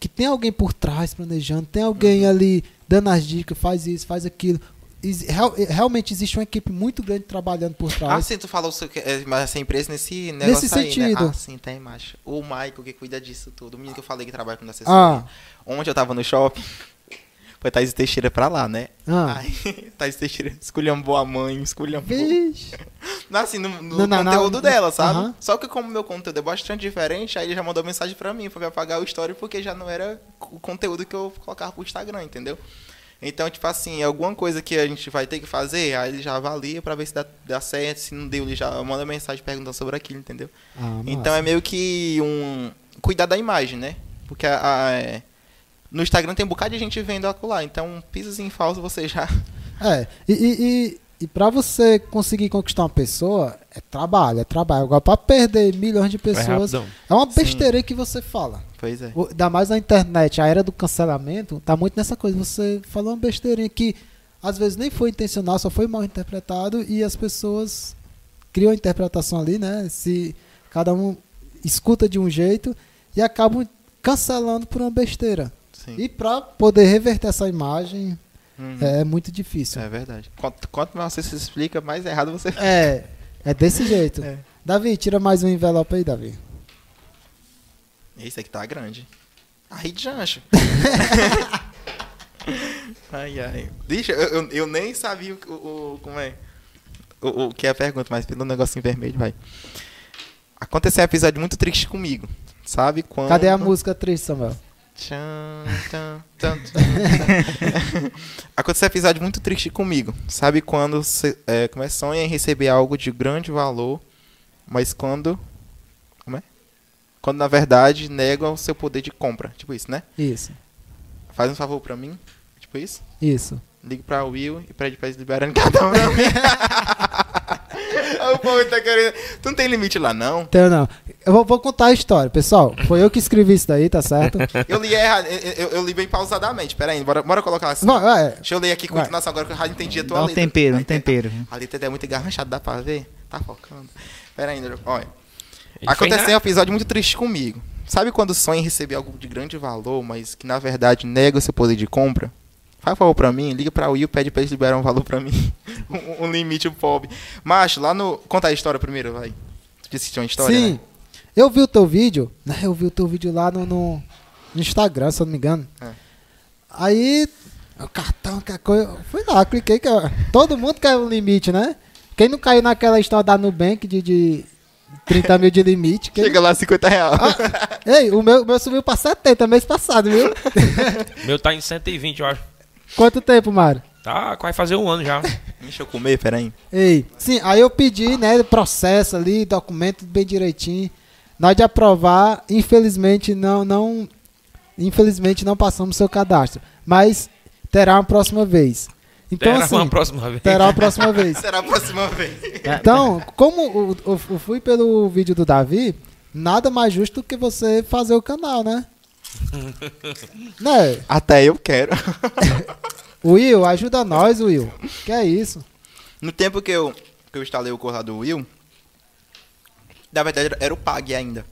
que tem alguém por trás planejando, tem alguém Uhum. ali dando as dicas, faz isso, faz aquilo. Real- realmente existe uma equipe muito grande trabalhando por Ah, trás. sim, tu falou é, mas essa empresa nesse negócio Nesse aí, né? sentido. Ah, sim, tem, macho. O Michael que cuida disso tudo. O menino que eu falei que trabalha com assessoria. ah, Ontem eu tava no shopping, foi Thaís Teixeira pra lá, né? ah. Aí, Thaís Teixeira esculhambou a mãe, esculhambou. Vixe. Não, assim, no, no Não, não, não. conteúdo dela, sabe? Aham. Só que como meu conteúdo é bastante diferente, aí ele já mandou mensagem pra mim, me apagar o story, porque já não era o conteúdo que eu colocava pro Instagram, entendeu? Então, tipo assim, alguma coisa que a gente vai ter que fazer, aí ele já avalia pra ver se dá, dá certo, se não deu, ele já manda mensagem perguntando sobre aquilo, entendeu? Ah, Então é meio que um. Cuidar da imagem, né? Porque a, a- é, no Instagram tem um bocado de gente vendo acolá. Então, pisas em falso você já. É, e, e, e, e pra você conseguir conquistar uma pessoa, é trabalho, é trabalho. Agora, pra perder milhões de É pessoas, rapidão. é uma Sim. besteira que você fala. Pois é. O- Ainda mais na internet, a era do cancelamento, tá muito nessa coisa. Você falou uma besteirinha que às vezes nem foi intencional, só foi mal interpretado e as pessoas criam a interpretação ali, né? Se cada um escuta de um jeito e acabam cancelando por uma besteira. Sim. E pra poder reverter essa imagem Uhum. é, muito difícil. É verdade. Quanto, quanto mais você se explica, mais errado você É, é desse jeito. É. Davi, tira mais um envelope aí, Davi. Esse aqui tá grande. Aí de jancho. ai, ai. Deixa, eu, eu, eu nem sabia o, o- como é. O, o que é a pergunta, mas pelo negocinho vermelho, vai. Aconteceu um episódio muito triste comigo. Sabe quando. Cadê a música triste, Samuel? Aconteceu um episódio muito triste comigo. Sabe quando você é, como é, sonha em receber algo de grande valor, mas quando. Como é? Quando na verdade negam o seu poder de compra. Tipo isso, né? Isso, Faz um favor pra mim. Tipo isso. isso. Ligue pra Will e pede pra eles liberarem cada um pra mim. o povo tá querendo. Tu não tem limite lá, não? Tenho não. Eu vou, vou contar a história, pessoal. Foi eu que escrevi isso daí, tá certo? Eu li errado. Eu, eu- eu li bem pausadamente. Pera aí, bora, bora colocar assim. Vai, vai. Deixa eu ler aqui com continuação agora que eu já entendi a tua Dá um letra. tempero, um tempero. A letra é muito engarranchada, dá pra ver? Tá focando. Pera aí, olha. Ele Aconteceu um episódio muito triste comigo. Sabe quando sonha em receber algo de grande valor, mas que na verdade nega o seu poder de compra? Faz favor pra mim, liga pra Will, pede pra eles liberar um valor pra mim. um, um limite pobre. Macho, lá no. Conta a história primeiro, vai. Tu disse que tinha uma história, Sim. né? Eu vi o teu vídeo, né? Eu vi o teu vídeo lá no, no, no Instagram, se eu não me engano. É. Aí, o cartão, que coisa. Fui lá, cliquei. Que, todo mundo quer um limite, né? Quem não caiu naquela história da Nubank de, de 30 mil de limite? Quem Chega lá 50 reais. Ei, o meu, o meu subiu pra 70 mês passado, viu? Meu tá em 120, eu acho. Quanto tempo, Mário? Tá, vai fazer um ano já. Deixa eu comer, peraí. Ei, sim, aí eu pedi, né, processo ali, documento bem direitinho. Nós de aprovar, infelizmente não, não, infelizmente não passamos seu cadastro, mas terá uma próxima vez. Então Terá assim, uma próxima vez. terá uma próxima vez. Será a próxima vez. Então, como eu, eu- eu fui pelo vídeo do Davi, nada mais justo do que você fazer o canal, né? Né? Até eu quero. Will, ajuda nós, Will. Que é isso? No tempo que eu, que eu instalei o corredor do Will, na verdade era- o PAG ainda.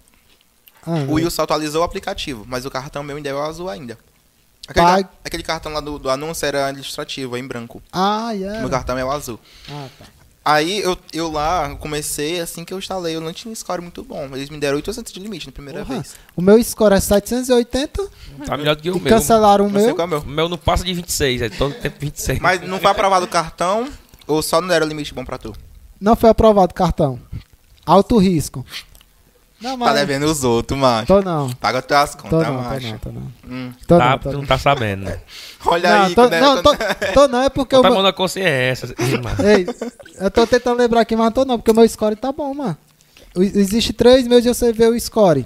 Ah, O Will só atualizou o aplicativo, mas o cartão meu ainda é o azul ainda. Aquele, Pag- aquele cartão lá do, do anúncio era ilustrativo, é em branco. Ah, yeah. Meu cartão é o azul. Ah, tá. Aí eu, eu lá comecei, assim que eu instalei, eu não tinha score muito bom. Eles me deram 800 de limite na primeira Porra. vez. O meu score é 780 Tá melhor do que o e meu. cancelaram o meu. é o meu. O meu não passa de 26, é todo tempo 26. Mas não foi aprovado o cartão ou só não era limite bom pra tu? Não foi aprovado o cartão. Alto risco. Não, Tá mas. devendo os outros, macho. Tô não. Paga tuas Tô contas, não, tô macho. não, tô não. Hum. Tô tá, não, tô tu não. não tá sabendo, né? Olha Não, aí, tô, né? não, tô, tô não, é porque a meu, mão na consciência, irmã. Ei, eu tô tentando lembrar aqui, mas não tô não, porque o meu score tá bom, mano. Existe três meses de você ver o score.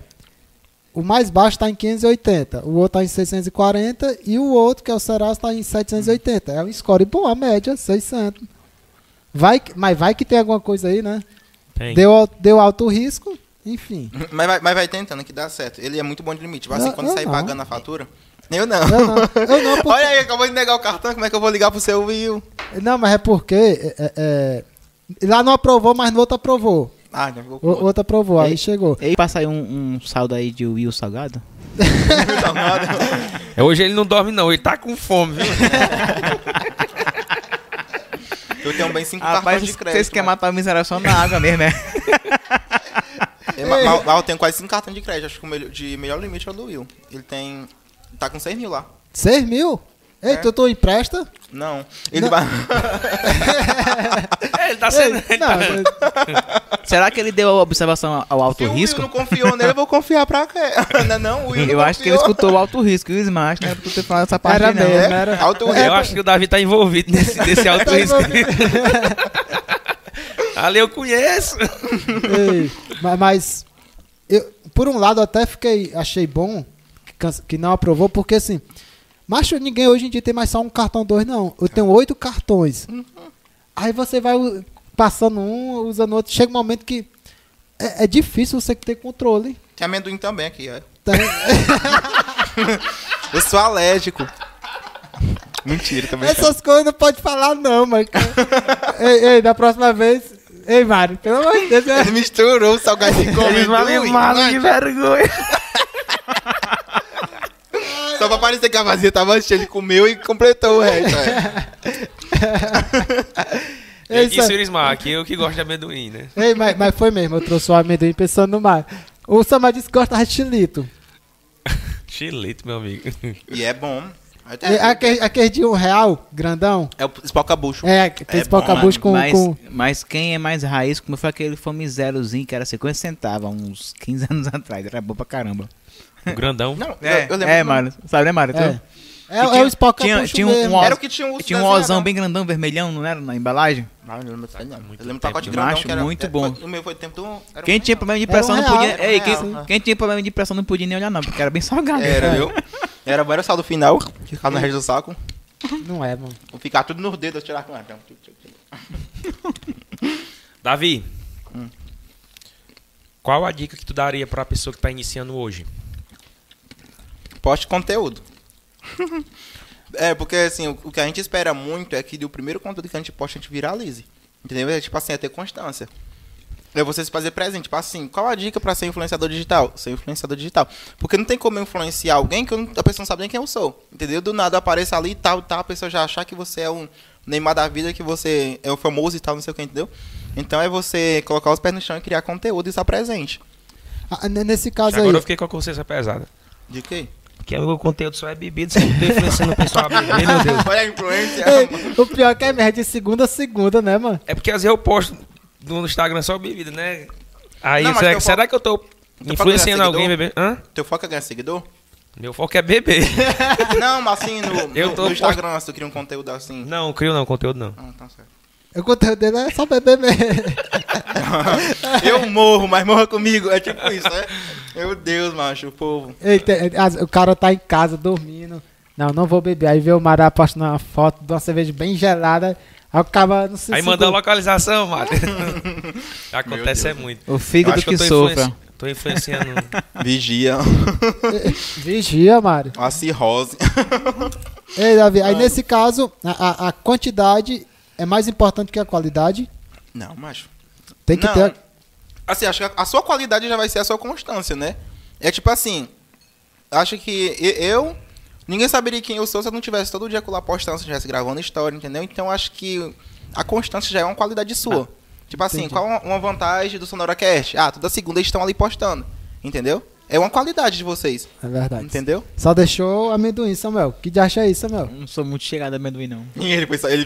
O mais baixo tá em 580, o outro tá em 640 e o outro, que é o Serasa, tá em 780. É um score bom, a média, 600. Vai, mas vai que tem alguma coisa aí, né? Tem. Deu, deu alto risco, enfim. Mas vai, mas vai tentando que dá certo. Ele é muito bom de limite. Tipo assim, Eu- quando eu sair não. pagando a fatura. Eu não. Eu não, eu não, porque, Olha aí, acabou de negar o cartão, como é que eu vou ligar pro seu Will? não mas é porque é, é, é, lá não aprovou, mas no outro aprovou. Ah, já ficou O, o outro aprovou, aí Ei. chegou. E passa aí um, um saldo aí de Will Salgado? É, Hoje ele não dorme, não. Ele tá com fome, viu? Eu tenho bem cinco Rapaz, cartões de vocês crédito. vocês querem matar a miséria só na água mesmo, né? É, eu tenho quase cinco cartões de crédito. Acho que o melhor- de melhor limite é o do Will. Ele tem. Tá com 6 mil lá. 6 mil? Ei, É. tu, tu empresta? Não. Ele Não. vai. É, ele tá sendo. Ei, ele não, tá- Será que ele deu a observação ao alto Se o risco? Will não confiou nele, eu vou confiar pra quê? Não, é não, o Will não Eu acho que ele escutou o alto risco, viu, Smash? Não era pra tu ter falado essa parte Era não. mesmo. Era- alto Eu risco. acho que o Davi tá envolvido nesse, nesse alto Tá risco. Ali eu conheço. Ei, ma- mas, eu, por um lado, até fiquei, achei bom que, que não aprovou, porque assim, macho, ninguém hoje em dia tem mais só um cartão dois, não. Eu tenho oito cartões. Aí você vai passando um, usando outro. Chega um momento que é, é difícil você ter controle. Tem amendoim também aqui, ó. Tem- Eu sou alérgico. Mentira, também. Essas coisas não pode falar, não, mas. ei, ei, da próxima vez. Ei, Mário, pelo amor de Deus. Ele misturou o salgadinho com amendoim. que vergonha. Só pra parecer que a vazia tava cheia, ele comeu e completou o resto. é. Eu Ei, o Irismar, que eu que gosto de amendoim, né? Ei, mas, mas foi mesmo, eu trouxe o amendoim pensando no Mário. O Samar disse que gosta de chilito. Chilito, meu amigo. E é bom. É, aquele, aquele de um real, grandão. É o espoca-bucho. É, aquele É é bom, pocabucho com, mas, com. mas quem é mais raiz, como foi aquele fome zerozinho que era 50 centavos, há uns 15 anos atrás. Era bom pra caramba. O grandão. Não, É, eu, eu lembro. é. Mário. Sabe, né, Mário? Tu? É, é, tinha- é o espoca tinha- tinha um- um Era o que tinha o Tinha um não. bem grandão, vermelhão, não era? Na embalagem? Não, eu não lembro não. Muito Eu lembro do pacote eu grandão acho que era... muito é, bom. O meu foi tempo do... era um Quem tinha problema de Era pressão um não real, podia. era um Ei, quem, real. quem tinha problema de pressão não podia nem olhar, não, porque era bem salgado. Era, viu? Era era o saldo final, que ficava no resto do saco. Não é, mano. Vou ficar tudo nos dedos, eu tirar com a Davi. Qual a dica que tu daria pra pessoa que tá iniciando hoje? Poste conteúdo. é, porque assim, o, o que a gente espera muito é que do primeiro conteúdo que a gente posta, a gente viralize. Entendeu? É tipo assim, é ter constância. é você se fazer presente. Tipo assim, qual a dica pra ser influenciador digital? Ser influenciador digital. Porque não tem como eu influenciar alguém que eu não- a pessoa não sabe nem quem eu sou. Entendeu? Do nada apareça ali e tal, tal, a pessoa já achar que você é um Neymar da vida, que você é o famoso e tal, não sei o que, entendeu? Então é você colocar os pés no chão e criar conteúdo e estar presente. Ah, nesse caso aí, Agora eu fiquei com a consciência pesada. De quê? Porque o meu conteúdo só é bebida, você não tá influenciando o pessoal a beber, meu Deus. Olha a influência. Ei, o pior é que é merda de segunda a segunda, né, mano? É porque às vezes eu posto no Instagram só bebida, né? Aí, Não, mas será, teu será foco- que eu tô foco influenciando é alguém beber? Hã? Teu foco é ganhar seguidor? Meu foco é beber. não, mas assim, no, Eu no, tô no Instagram, se tu cria um conteúdo assim. Não, crio não, conteúdo não. Ah, tá certo. O conteúdo dele é só beber mesmo. Eu morro, mas morra comigo. É tipo isso, né? Meu Deus, macho, o povo. Ei, tem- as- o cara tá em casa dormindo. Não, não vou beber. Aí vê o Mará postando uma foto de uma cerveja bem gelada. Aí o cara não se Aí manda a localização, mano. Acontece é muito. O Eu fígado que que, eu tô, sofra. influenci... tô influenciando. Vigia. Vigia, Mário. A cirrose. Ei, Davi, aí nesse caso, a- a quantidade é mais importante que a qualidade. Não, macho. Tem que Não. ter. Assim, acho que a sua qualidade já vai ser a sua constância, né? É tipo assim, acho que eu ninguém saberia quem eu sou se eu não tivesse todo dia lá postando, se eu estivesse gravando história, entendeu? Então acho que a constância já é uma qualidade sua. tipo assim, entendi. qual uma- uma vantagem do SonoraCast? Ah, toda segunda eles estão ali postando, entendeu? É uma qualidade de vocês, É verdade. entendeu? Só deixou amendoim, Samuel. Que de acha isso, Samuel? Não sou muito chegado a amendoim, não. E ele foi só, ele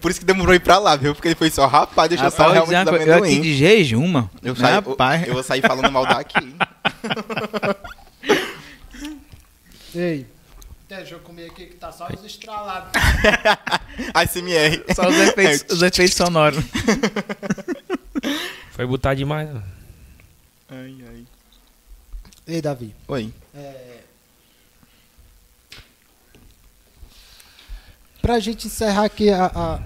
por isso que demorou ir pra lá, viu? Porque ele foi só, rapaz, deixa eu só Rapaz, eu, vou realmente dar coisa, eu aqui amendoim. de jejum, mano. Eu, saio, eu, Rapaz. eu vou sair falando mal daqui. Ei. Deixa eu comer aqui que tá só os estralados. ASMR. Só os efeitos, os efeitos sonoros. Foi botar demais. né? Ai, ai. Ei, Davi. Oi. Pra gente encerrar aqui a, a,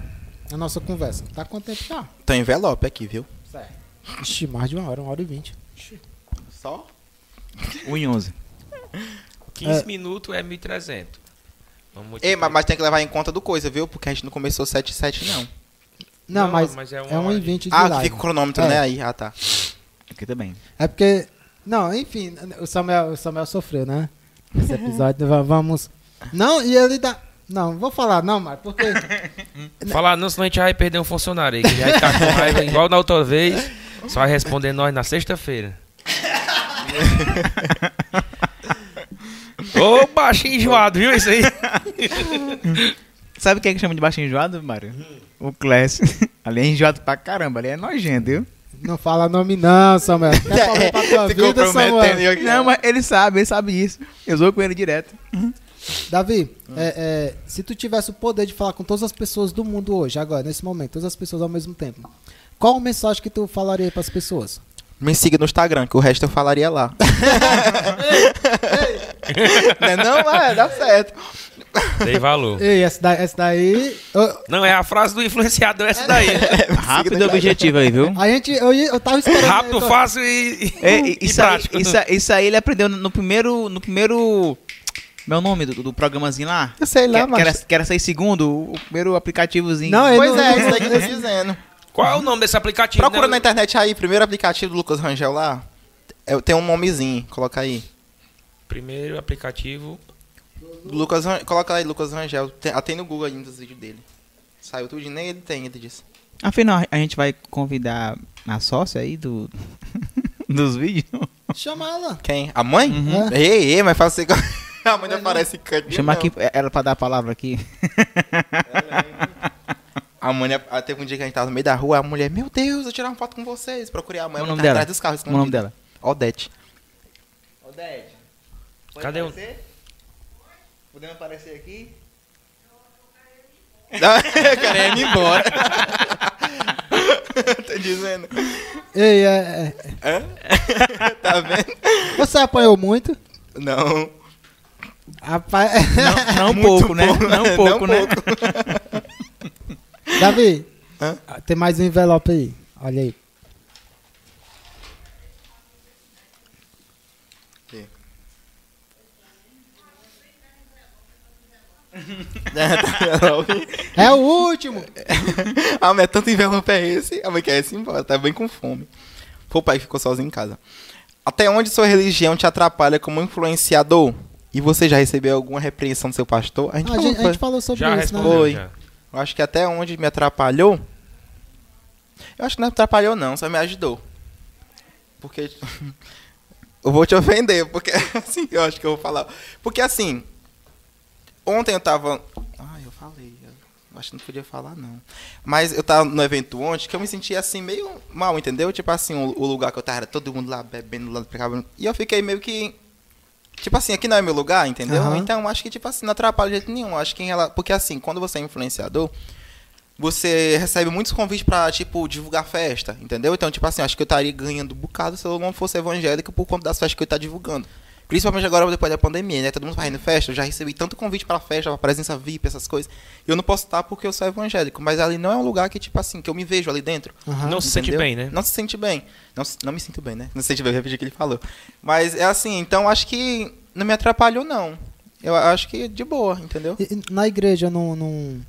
a nossa conversa. Tá quanto tempo já? Tem envelope aqui, viu? Certo. Ixi, mais de uma hora, uma hora e vinte. Só? 1 e 11. 15 É. minutos é 1.300. Vamos Ei, mas, mas tem que levar em conta do coisa, viu? Porque a gente não começou 7 e 7, não. Não, Não, mas, mas é é, uma um hora e de- vinte de Ah, live. fica o cronômetro, É. né? Aí, ah, tá. Aqui também. É porque. Não, enfim, o Samuel, o Samuel sofreu, né? Esse episódio. va- vamos. Não, e ele dá. Não, vou falar, não, Mário, porque. Falar não, senão a gente vai perder um funcionário aí. Que vai ficar com raiva igual na outra vez. Só vai responder nós na sexta-feira. Ô, baixinho enjoado, viu isso aí? Sabe o que é que chama de baixinho enjoado, Mário? O Class. Ali é enjoado pra caramba, ali é nojento, viu? Não fala nome, não, Samuel. Quer falar pra tua vida, Samuel? Não, mas ele sabe, ele sabe disso. Eu sou com ele direto. Davi, é, é, se tu tivesse o poder de falar com todas as pessoas do mundo hoje, agora, nesse momento, todas as pessoas ao mesmo tempo, qual a mensagem que tu falaria pras pessoas? Me siga no Instagram, que o resto eu falaria lá. não, é não, é, dá certo. Dei valor. Ei, essa daí. Essa daí ô, Não, é a frase do influenciador essa daí. Rápido e objetivo aí, viu? a gente. Eu, eu tava esperando. Rápido, eu tô- fácil e, É, e isso, aí, prático. isso, aí- isso aí ele aprendeu no primeiro. No primeiro. Meu nome do, do programazinho lá? Eu sei lá, que, que, era, mas... que era 6 segundos, o primeiro aplicativozinho. Não, ele Pois não- é, isso aí que eu tô dizendo. Qual é o nome desse aplicativo? Procura né? na internet aí, primeiro aplicativo do Lucas Rangel lá. É, tem um nomezinho, coloca aí. Primeiro aplicativo. Lucas, coloca aí, Lucas Rangel. Tem, ah, tem no Google ainda os vídeos dele. Saiu tudo, nem ele tem, ele disse. Afinal, a gente vai convidar a sócia aí do, dos vídeos. Chama ela. Quem? A mãe? Uhum. É. Ei, ei, mas fala assim. A mãe não aparece canto. Chama aqui ela pra dar a palavra aqui. A mãe, ah, teve um dia que a gente tava no meio da rua, a mulher, meu Deus, eu tirar uma foto com vocês. Procurei a mãe, o ela nome tá dela? atrás dos carros. O nome dela? Odete. Odete. Cadê o- Podemos aparecer aqui? Querendo ir embora. Tô dizendo. Ei, é, é, Tá vendo? você apanhou muito? Não. Rapaz, Não, não Muito pouco, né? pouco. Não pouco, Não né? Davi, Hã? tem mais um envelope aí. Olha aí. É o último! ah, mas é tanto envelope é esse? A mãe quer esse embora, tá bem com fome. Foi o pai ficou sozinho em casa. Até onde sua religião te atrapalha como influenciador? E você já recebeu alguma repreensão do seu pastor? A gente, a gente, a gente falou sobre Já isso, né? Foi. já. Eu acho que até onde me atrapalhou. Eu acho que não atrapalhou, não, só me ajudou. Porque. eu vou te ofender, porque assim eu acho que eu vou falar. Porque assim. Ontem eu tava. Ah, eu falei. Eu acho que não podia falar, não. Mas eu tava no evento ontem que eu me sentia assim, meio mal, entendeu? Tipo assim, o, o lugar que eu tava, era todo mundo lá bebendo lá pra cá. E eu fiquei meio que. Tipo assim, aqui não é meu lugar, entendeu? Aham. Então, acho que, tipo assim, não atrapalha de jeito nenhum. Acho que em rela... Porque assim, quando você é influenciador, você recebe muitos convites pra, tipo, divulgar festa, entendeu? Então, tipo assim, acho que eu estaria ganhando um bocado se eu não fosse evangélico por conta das festas que eu estou divulgando. Principalmente agora depois da pandemia, né? Todo mundo fazendo festa, eu já recebi tanto convite pra festa, pra presença VIP, essas coisas. Eu não posso estar porque eu sou evangélico, mas ali não é um lugar que, tipo assim, que eu me vejo ali dentro. Aham. Não se sente Entendeu? bem, né? Não se sente bem. Não, não me sinto bem, né? Não se sente bem, eu repeti o que ele falou. Mas é assim, então acho que não me atrapalhou, não. Eu acho que de boa, entendeu? E- e na igreja não, não,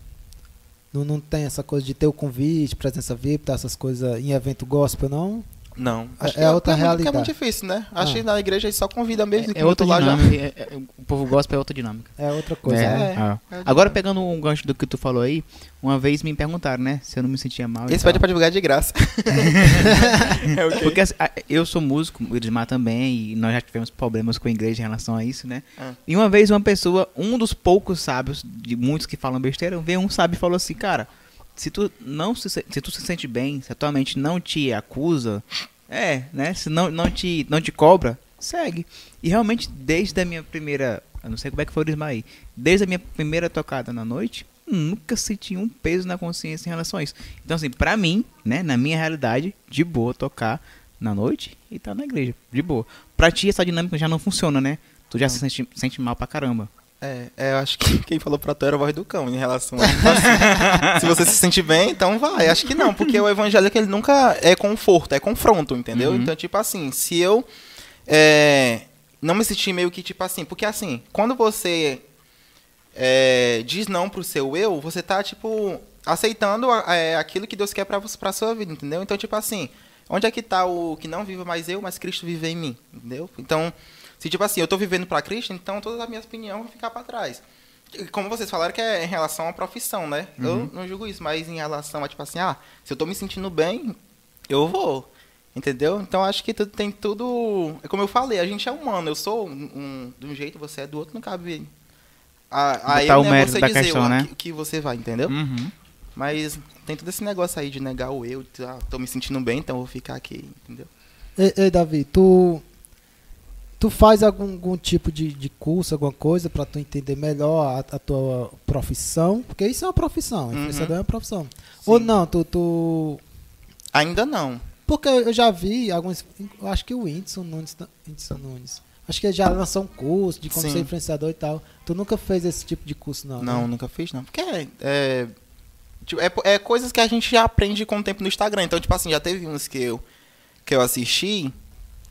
não, não tem essa coisa de ter o convite, presença VIP, tá, essas coisas em evento gospel, não? Não. É- Acho é outra muito- Que é realidade. muito difícil, né? Acho Ah. que na igreja eles só convidam mesmo. que É outra lá já. dinâmica. é- é- o povo gospel é outra dinâmica. É outra coisa, É, né? ah. É Agora, dinâmica. pegando um gancho do que tu falou aí, uma vez me perguntaram, né, se eu não me sentia mal. e Esse tal. pede pra divulgar de graça. é o quê? Porque assim, eu sou músico, o Edmar também, e nós já tivemos problemas com a igreja em relação a isso, né? Ah. E uma vez uma pessoa, um dos poucos sábios, de muitos que falam besteira, veio um sábio e falou assim, cara, se tu não se, se- tu se sente bem, se a tua mente não te acusa, é, né? Se não, não, te, não te cobra, segue. E realmente, desde a minha primeira. Eu não sei como é que foi o aí. Desde a minha primeira tocada na noite, nunca senti um peso na consciência em relação a isso. Então, assim, pra mim, né, na minha realidade, de boa tocar na noite e tá na igreja, de boa. Pra ti, essa dinâmica já não funciona, né? Tu já se sente, sente mal pra caramba. É, é, eu acho que quem falou pra tu era a voz do cão em relação a assim, Se você se sente bem, então vai. Acho que não, porque o evangélico ele nunca é conforto, é confronto, entendeu? Uhum. Então, tipo assim, se eu é, não me sentir meio que tipo assim, porque assim, quando você é, diz não pro seu eu, você tá, tipo, aceitando é, aquilo que Deus quer pra, você- pra sua vida, entendeu? Então, tipo assim, onde é que tá o que não vive mais eu, mas Cristo vive em mim, entendeu? Então, se tipo assim, eu tô vivendo pra Cristo, então todas as minhas opiniões vão ficar pra trás. E Como vocês falaram que é em relação à profissão, né? Eu não julgo isso, mas em relação a, tipo assim, ah, se eu tô me sentindo bem, eu vou. Entendeu? Então acho que tudo tem tudo. É como eu falei, a gente é humano. Eu sou um, um- de um jeito, você é do outro, não cabe. A, a Botar eu, o né, mérito você da dizer questão, o né? que, que você vai, entendeu? Uhum. Mas tem todo esse negócio aí de negar o eu, de, ah, tô me sentindo bem, então eu vou ficar aqui, entendeu? Ei, ei, Davi, tu, tu faz algum, algum tipo de, de curso, alguma coisa pra tu entender melhor a, a tua profissão? Porque isso é uma profissão, influenciador é uma profissão. Ou não, tu, tu... Ainda não. Porque eu já vi alguns... Eu acho que o Whindersson Nunes... Whindersson Nunes acho que ele já lançou um curso de como Sim. ser influenciador e tal. Tu nunca fez esse tipo de curso, não? Não, né? nunca fiz, não. Porque é, é, tipo, é, é coisas que a gente já aprende com o tempo no Instagram. Então, tipo assim, já teve uns que eu, que eu assisti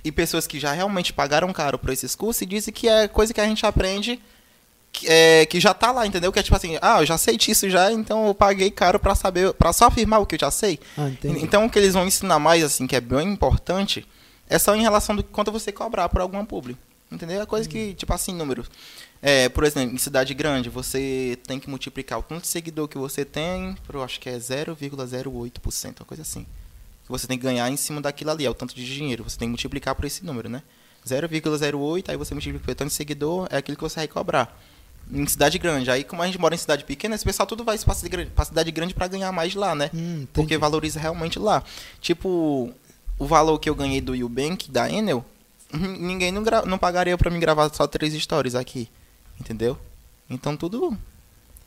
e pessoas que já realmente pagaram caro por esses cursos e dizem que é coisa que a gente aprende que, é, que já tá lá, entendeu? Que é tipo assim, ah, eu já sei disso já, então eu paguei caro pra saber, pra só afirmar o que eu já sei. Ah. Então, o que eles vão ensinar mais, assim, que é bem importante, é só em relação do quanto você cobrar por alguma publi. Entendeu? É coisa que, tipo assim, números. É, por exemplo, em cidade grande, você tem que multiplicar o tanto de seguidor que você tem por, acho que é 0,08%, uma coisa assim. Que você tem que ganhar em cima daquilo ali, é o tanto de dinheiro. Você tem que multiplicar por esse número, né? 0,08, aí você multiplica pelo tanto de seguidor, é aquilo que você vai cobrar. Em cidade grande. Aí, como a gente mora em cidade pequena, esse pessoal tudo vai pra cidade grande- pra ganhar mais lá, né? Hum. Porque valoriza realmente lá. Tipo, o valor que eu ganhei do Eubank, da Enel, ninguém não, não pagaria pra mim gravar só três stories aqui. Entendeu? Então tudo.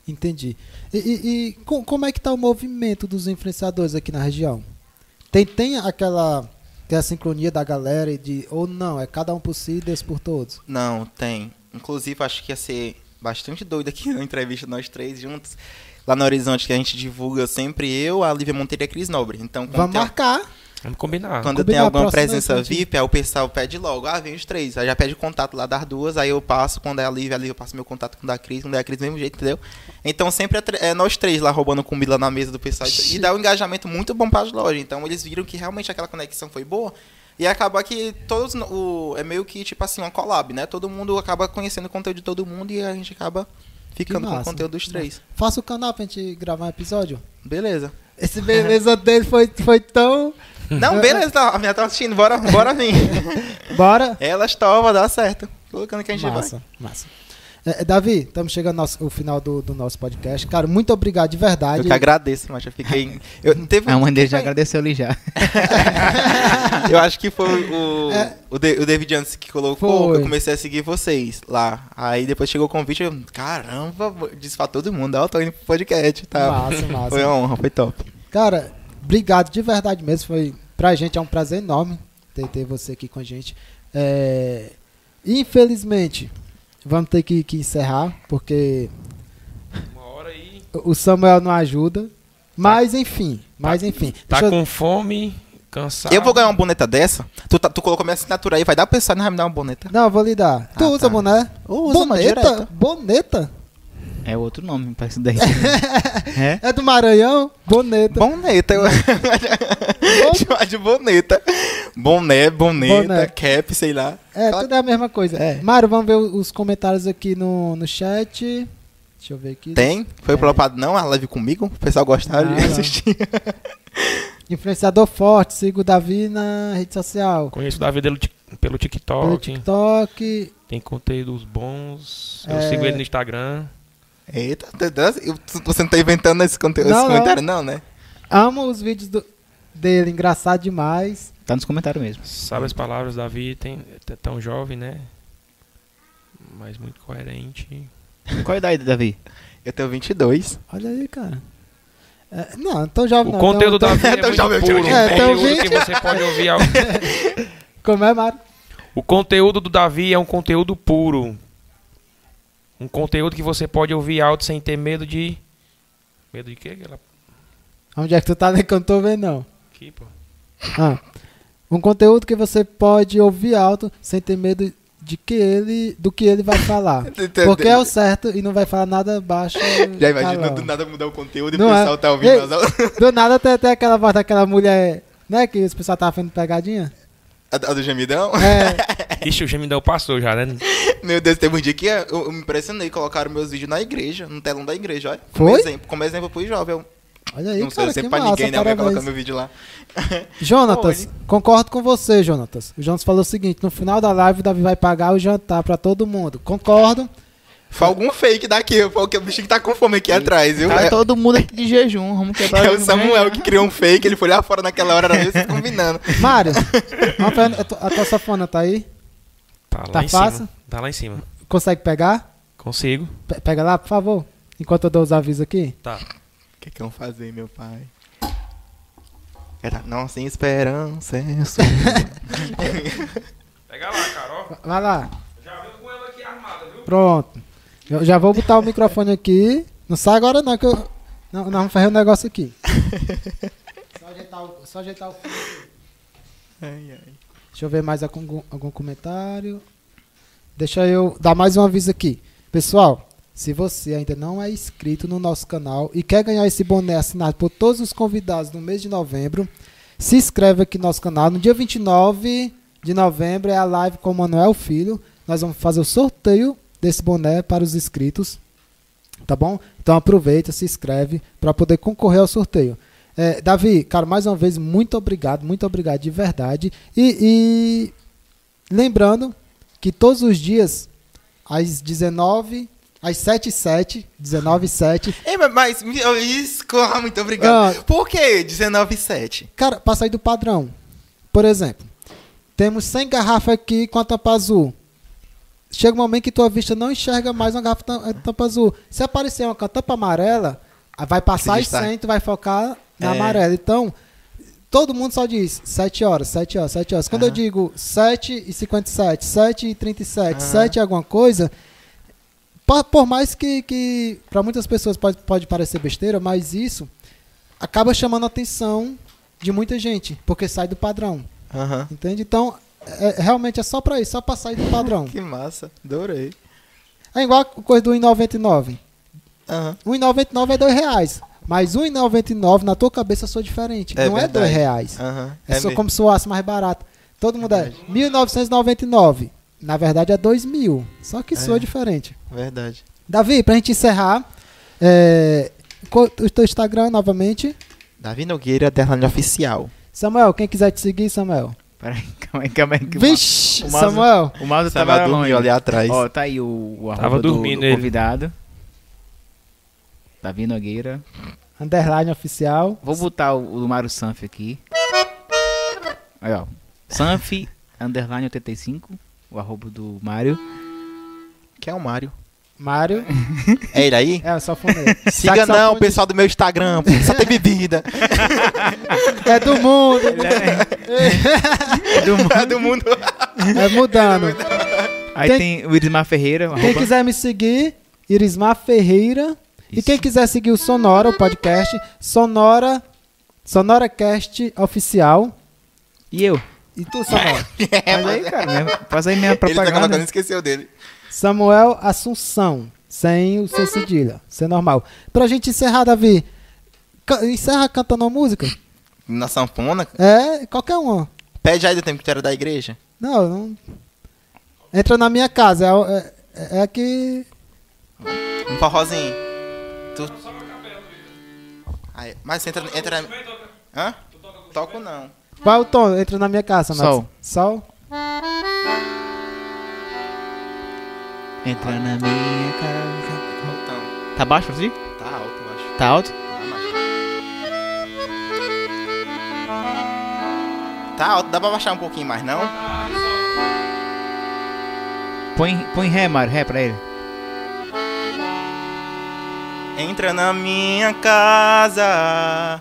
Entendi. E, e- e co- como é que tá o movimento dos influenciadores aqui na região? Tem, tem aquela, aquela sincronia da galera e de ou não, é cada um por si e Deus por todos. Não, tem. Inclusive, acho que ia ser bastante doido aqui na entrevista, nós três juntos. Lá no Horizonte, que a gente divulga sempre eu, a Lívia Monteiro e a Cris Nobre. Então, Vamos tem- marcar. Vamos combinar. Quando Combinar tem alguma presença. VIP, aí o pessoal pede logo, ah, vem os três. Aí já pede contato lá das duas, aí eu passo, quando é a Lívia, ali eu passo meu contato com o da Cris, quando é a Cris do mesmo jeito, entendeu? Então sempre é, é nós três lá roubando comida na mesa do pessoal. E dá um engajamento muito bom para as lojas. Então eles viram que realmente aquela conexão foi boa. E acaba que todos. O, é meio que tipo assim, uma collab, né? Todo mundo acaba conhecendo o conteúdo de todo mundo e a gente acaba ficando com o conteúdo dos três. Faça o canal pra gente gravar um episódio. Beleza. Esse beleza dele foi, foi tão. Não, beleza, tá, a minha tá assistindo, bora, bora vir. Bora! Elas topam, dá certo. Colocando que a gente vai. Massa, massa. É, é, Davi, estamos chegando ao final do, do nosso podcast. Cara, muito obrigado de verdade. Eu que agradeço, mas eu fiquei. Eu não teve. A mãe dele já agradeceu ali já. Eu acho que foi o, É. o, De- o David Jones que colocou Foi. eu comecei a seguir vocês lá. Aí depois chegou o convite, eu, caramba, disse pra todo mundo, ó, tô indo pro podcast e tal. Massa, massa. Foi uma honra, foi top. Cara, obrigado de verdade mesmo. Foi, pra gente é um prazer enorme ter, ter você aqui com a gente. É, infelizmente, vamos ter que, que encerrar, porque Uma hora aí. o Samuel não ajuda. Mas enfim, mas enfim. Tá eu- com fome, cansado. Eu vou ganhar uma boneta dessa. Tu, tá- tu colocou minha assinatura aí, vai dar pra pensar, não vai me dar uma boneta. Não, eu vou lhe dar. tu Ah, usa tá. boné? Usa, boneta? Boneta? É outro nome, parece daí. é? É do Maranhão? Boneta. Boneta, eu chamar de boneta. Boné, boneta, Boné. cap, sei lá. É, tudo é a mesma coisa. É. Mário, vamos ver os comentários aqui no, no chat. Deixa eu ver aqui. Tem? Foi É. flopado não? A live comigo? O pessoal gostava Ah, de assistir. Influenciador forte, siga o Davi na rede social. Conheço o Davi dele pelo TikTok. Pelo TikTok. Tem conteúdos bons. Eu É. sigo ele no Instagram. Eita, você não tá inventando esse, conte- esse Não, não. comentário não, né? Amo os vídeos do- dele, engraçado demais. Tá nos comentários mesmo. Sabe as palavras, Davi tem, é tão jovem, né? Mas muito coerente. Qual a idade, Davi? Eu tenho 22. Olha aí, cara. É, não, tão jovem O não. conteúdo tão, da Davi é muito já veio, puro. O. É, conteúdo vi- que você pode ouvir... ao- Como é, Mário? O conteúdo do Davi é um conteúdo puro. Um conteúdo que você pode ouvir alto sem ter medo de... Medo de quê? Aquela... Onde é que tu tá? Nem que eu não tô vendo, não. Aqui, pô. Ah, um conteúdo que você pode ouvir alto sem ter medo de que ele, do que ele vai falar. Porque é o certo e não vai falar nada baixo. Já imagina calão. do nada mudar o conteúdo e Não o é. pessoal tá ouvindo Ei. as. Do nada tem até aquela voz daquela mulher, né? Que os pessoal tava fazendo pegadinha. A, a do gemidão? É, Ixi, o gemidão passou já, né? Meu Deus, teve um dia que eu, eu me impressionei. Colocaram meus vídeos na igreja, no telão da igreja, olha. Como Foi? exemplo, como exemplo pro jovem. Eu olha aí, não sei cara, sempre que pra massa, ninguém, né? Alguém parabéns. colocar meu vídeo lá. Jonatas, Oi. concordo com você, Jonatas. O Jonas falou o seguinte: no final da live o Davi vai pagar o jantar pra todo mundo. Concordo. Foi algum fake daqui, foi o bichinho que tá com fome aqui atrás, viu? Tá É, todo mundo aqui de jejum. Vamos quebrar é o jejum. Samuel que criou um fake, ele foi lá fora naquela hora, era vocês combinando. Mário, a tua- a tua safona tá aí? Tá lá Tá em fácil? cima. Tá lá em cima. Consegue pegar? Consigo. Pe- pega lá, por favor. Enquanto eu dou os avisos aqui. Tá. O que que vão fazer, meu pai? Era nossa esperança. é sua. Pega lá, Carol. Vai lá. Já viu com ela aqui armada, viu? Pronto. Eu já vou botar o microfone aqui. Não sai agora não, que eu. Não, nós vamos fazer um negócio aqui. Só ajeitar o. Só ajeitar o. Ai, ai. Deixa eu ver mais algum, algum comentário. Deixa eu dar mais um aviso aqui. Pessoal, se você ainda não é inscrito no nosso canal e quer ganhar esse boné assinado por todos os convidados no mês de novembro, se inscreve aqui no nosso canal. No dia 29 de novembro é a live com o Manuel Filho. Nós vamos fazer o sorteio desse boné para os inscritos. Tá bom? Então aproveita, se inscreve para poder concorrer ao sorteio. É, Davi, cara, mais uma vez, muito obrigado, muito obrigado de verdade. E, e lembrando que todos os dias, às 19, às 7 h 07 19 h 07 Ei, mas, isso, muito obrigado. Ah. Por que 19,7? Cara, para sair do padrão. Por exemplo, temos 100 garrafas aqui com a tampa azul. Chega um momento que tua vista não enxerga mais uma garrafa tam- tampa azul. Se aparecer uma tampa amarela, aí vai passar Se as destaca. 100 tu vai focar na É. amarela. Então, todo mundo só diz 7 horas, 7 horas, 7 horas. Quando eu Aham. digo 7 e 57, 7 e 37, Aham. 7 e alguma coisa, por, por mais que, que para muitas pessoas pode, pode parecer besteira, mas isso acaba chamando a atenção de muita gente, porque sai do padrão. Aham. Entende? Então, é- realmente é só pra isso, só pra sair do padrão. Que massa. Adorei. É igual a coisa do 1,99. Aham. 1,99 é 2 reais. Mas 1,99 na tua cabeça soa diferente. É não é 2 verdade. reais. Aham. É, só mesmo. como se soasse mais barato. Todo mundo é 1.999. Na verdade é 2.000. Só que soa É. diferente. Verdade. Davi, pra gente encerrar, é, o teu Instagram novamente. Davi Nogueira, Derlane Oficial. Samuel, quem quiser te seguir, Samuel. Peraí, calma aí, calma aí. que Vixe, o mouse- Samuel. O mouse Tava tava dormindo ali atrás. Ó, tá aí o, o Tava do- dormindo do, ele. convidado. Davi Nogueira. Underline oficial. Vou botar o, o do Mário Sanf aqui. Aí, ó. Sanf, underline 85. O arroba do Mário. Que é o Mário. Mário. É ele aí? É, só fonei. Siga não, o pessoal do meu Instagram, pô, só tem bebida. É do mundo. Do mundo. É do mundo. É mudando. Aí Quem- tem o Irismar Ferreira. Quem arroba- quiser me seguir, Irismar Ferreira. E Isso. quem quiser seguir o Sonora, o podcast, Sonora, SonoraCast Oficial. E eu? E tu, Samuel? Faz aí, cara. Minha, faz aí minha Ele tá colocando, propaganda. esqueceu dele. Samuel Assunção, sem o C cedilha, sem normal. Pra gente encerrar, Davi, encerra cantando uma música. Na sanfona. É, qualquer uma. Pede aí do tempo que tu era da igreja. Não, não. Entra na minha casa, é, é, é que... Um forrozinho. Tu... Aí, mas você entra, entra na... Hã? Toco não. Qual é o tom? Entra na minha casa, Max. Sol. Sol? Entra na minha casa. Altão. Tá baixo ti? Tá alto, acho. Tá alto? Tá, alto, dá pra baixar um pouquinho mais, não? Põe, põe ré, Mário, ré pra ele. Entra na minha casa,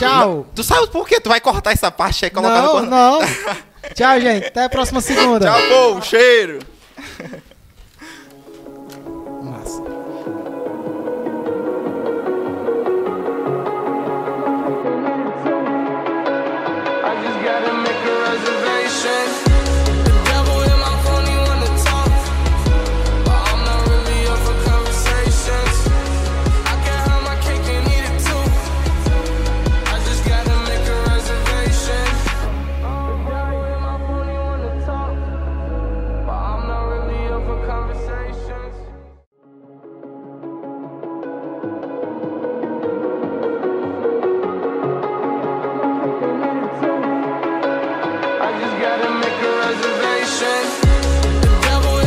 Tchau. Tu sabe por quê? Tu vai cortar essa parte aí e colocar Não, no não. Tchau, gente. Até a próxima segunda. Tchau, povo. Cheiro.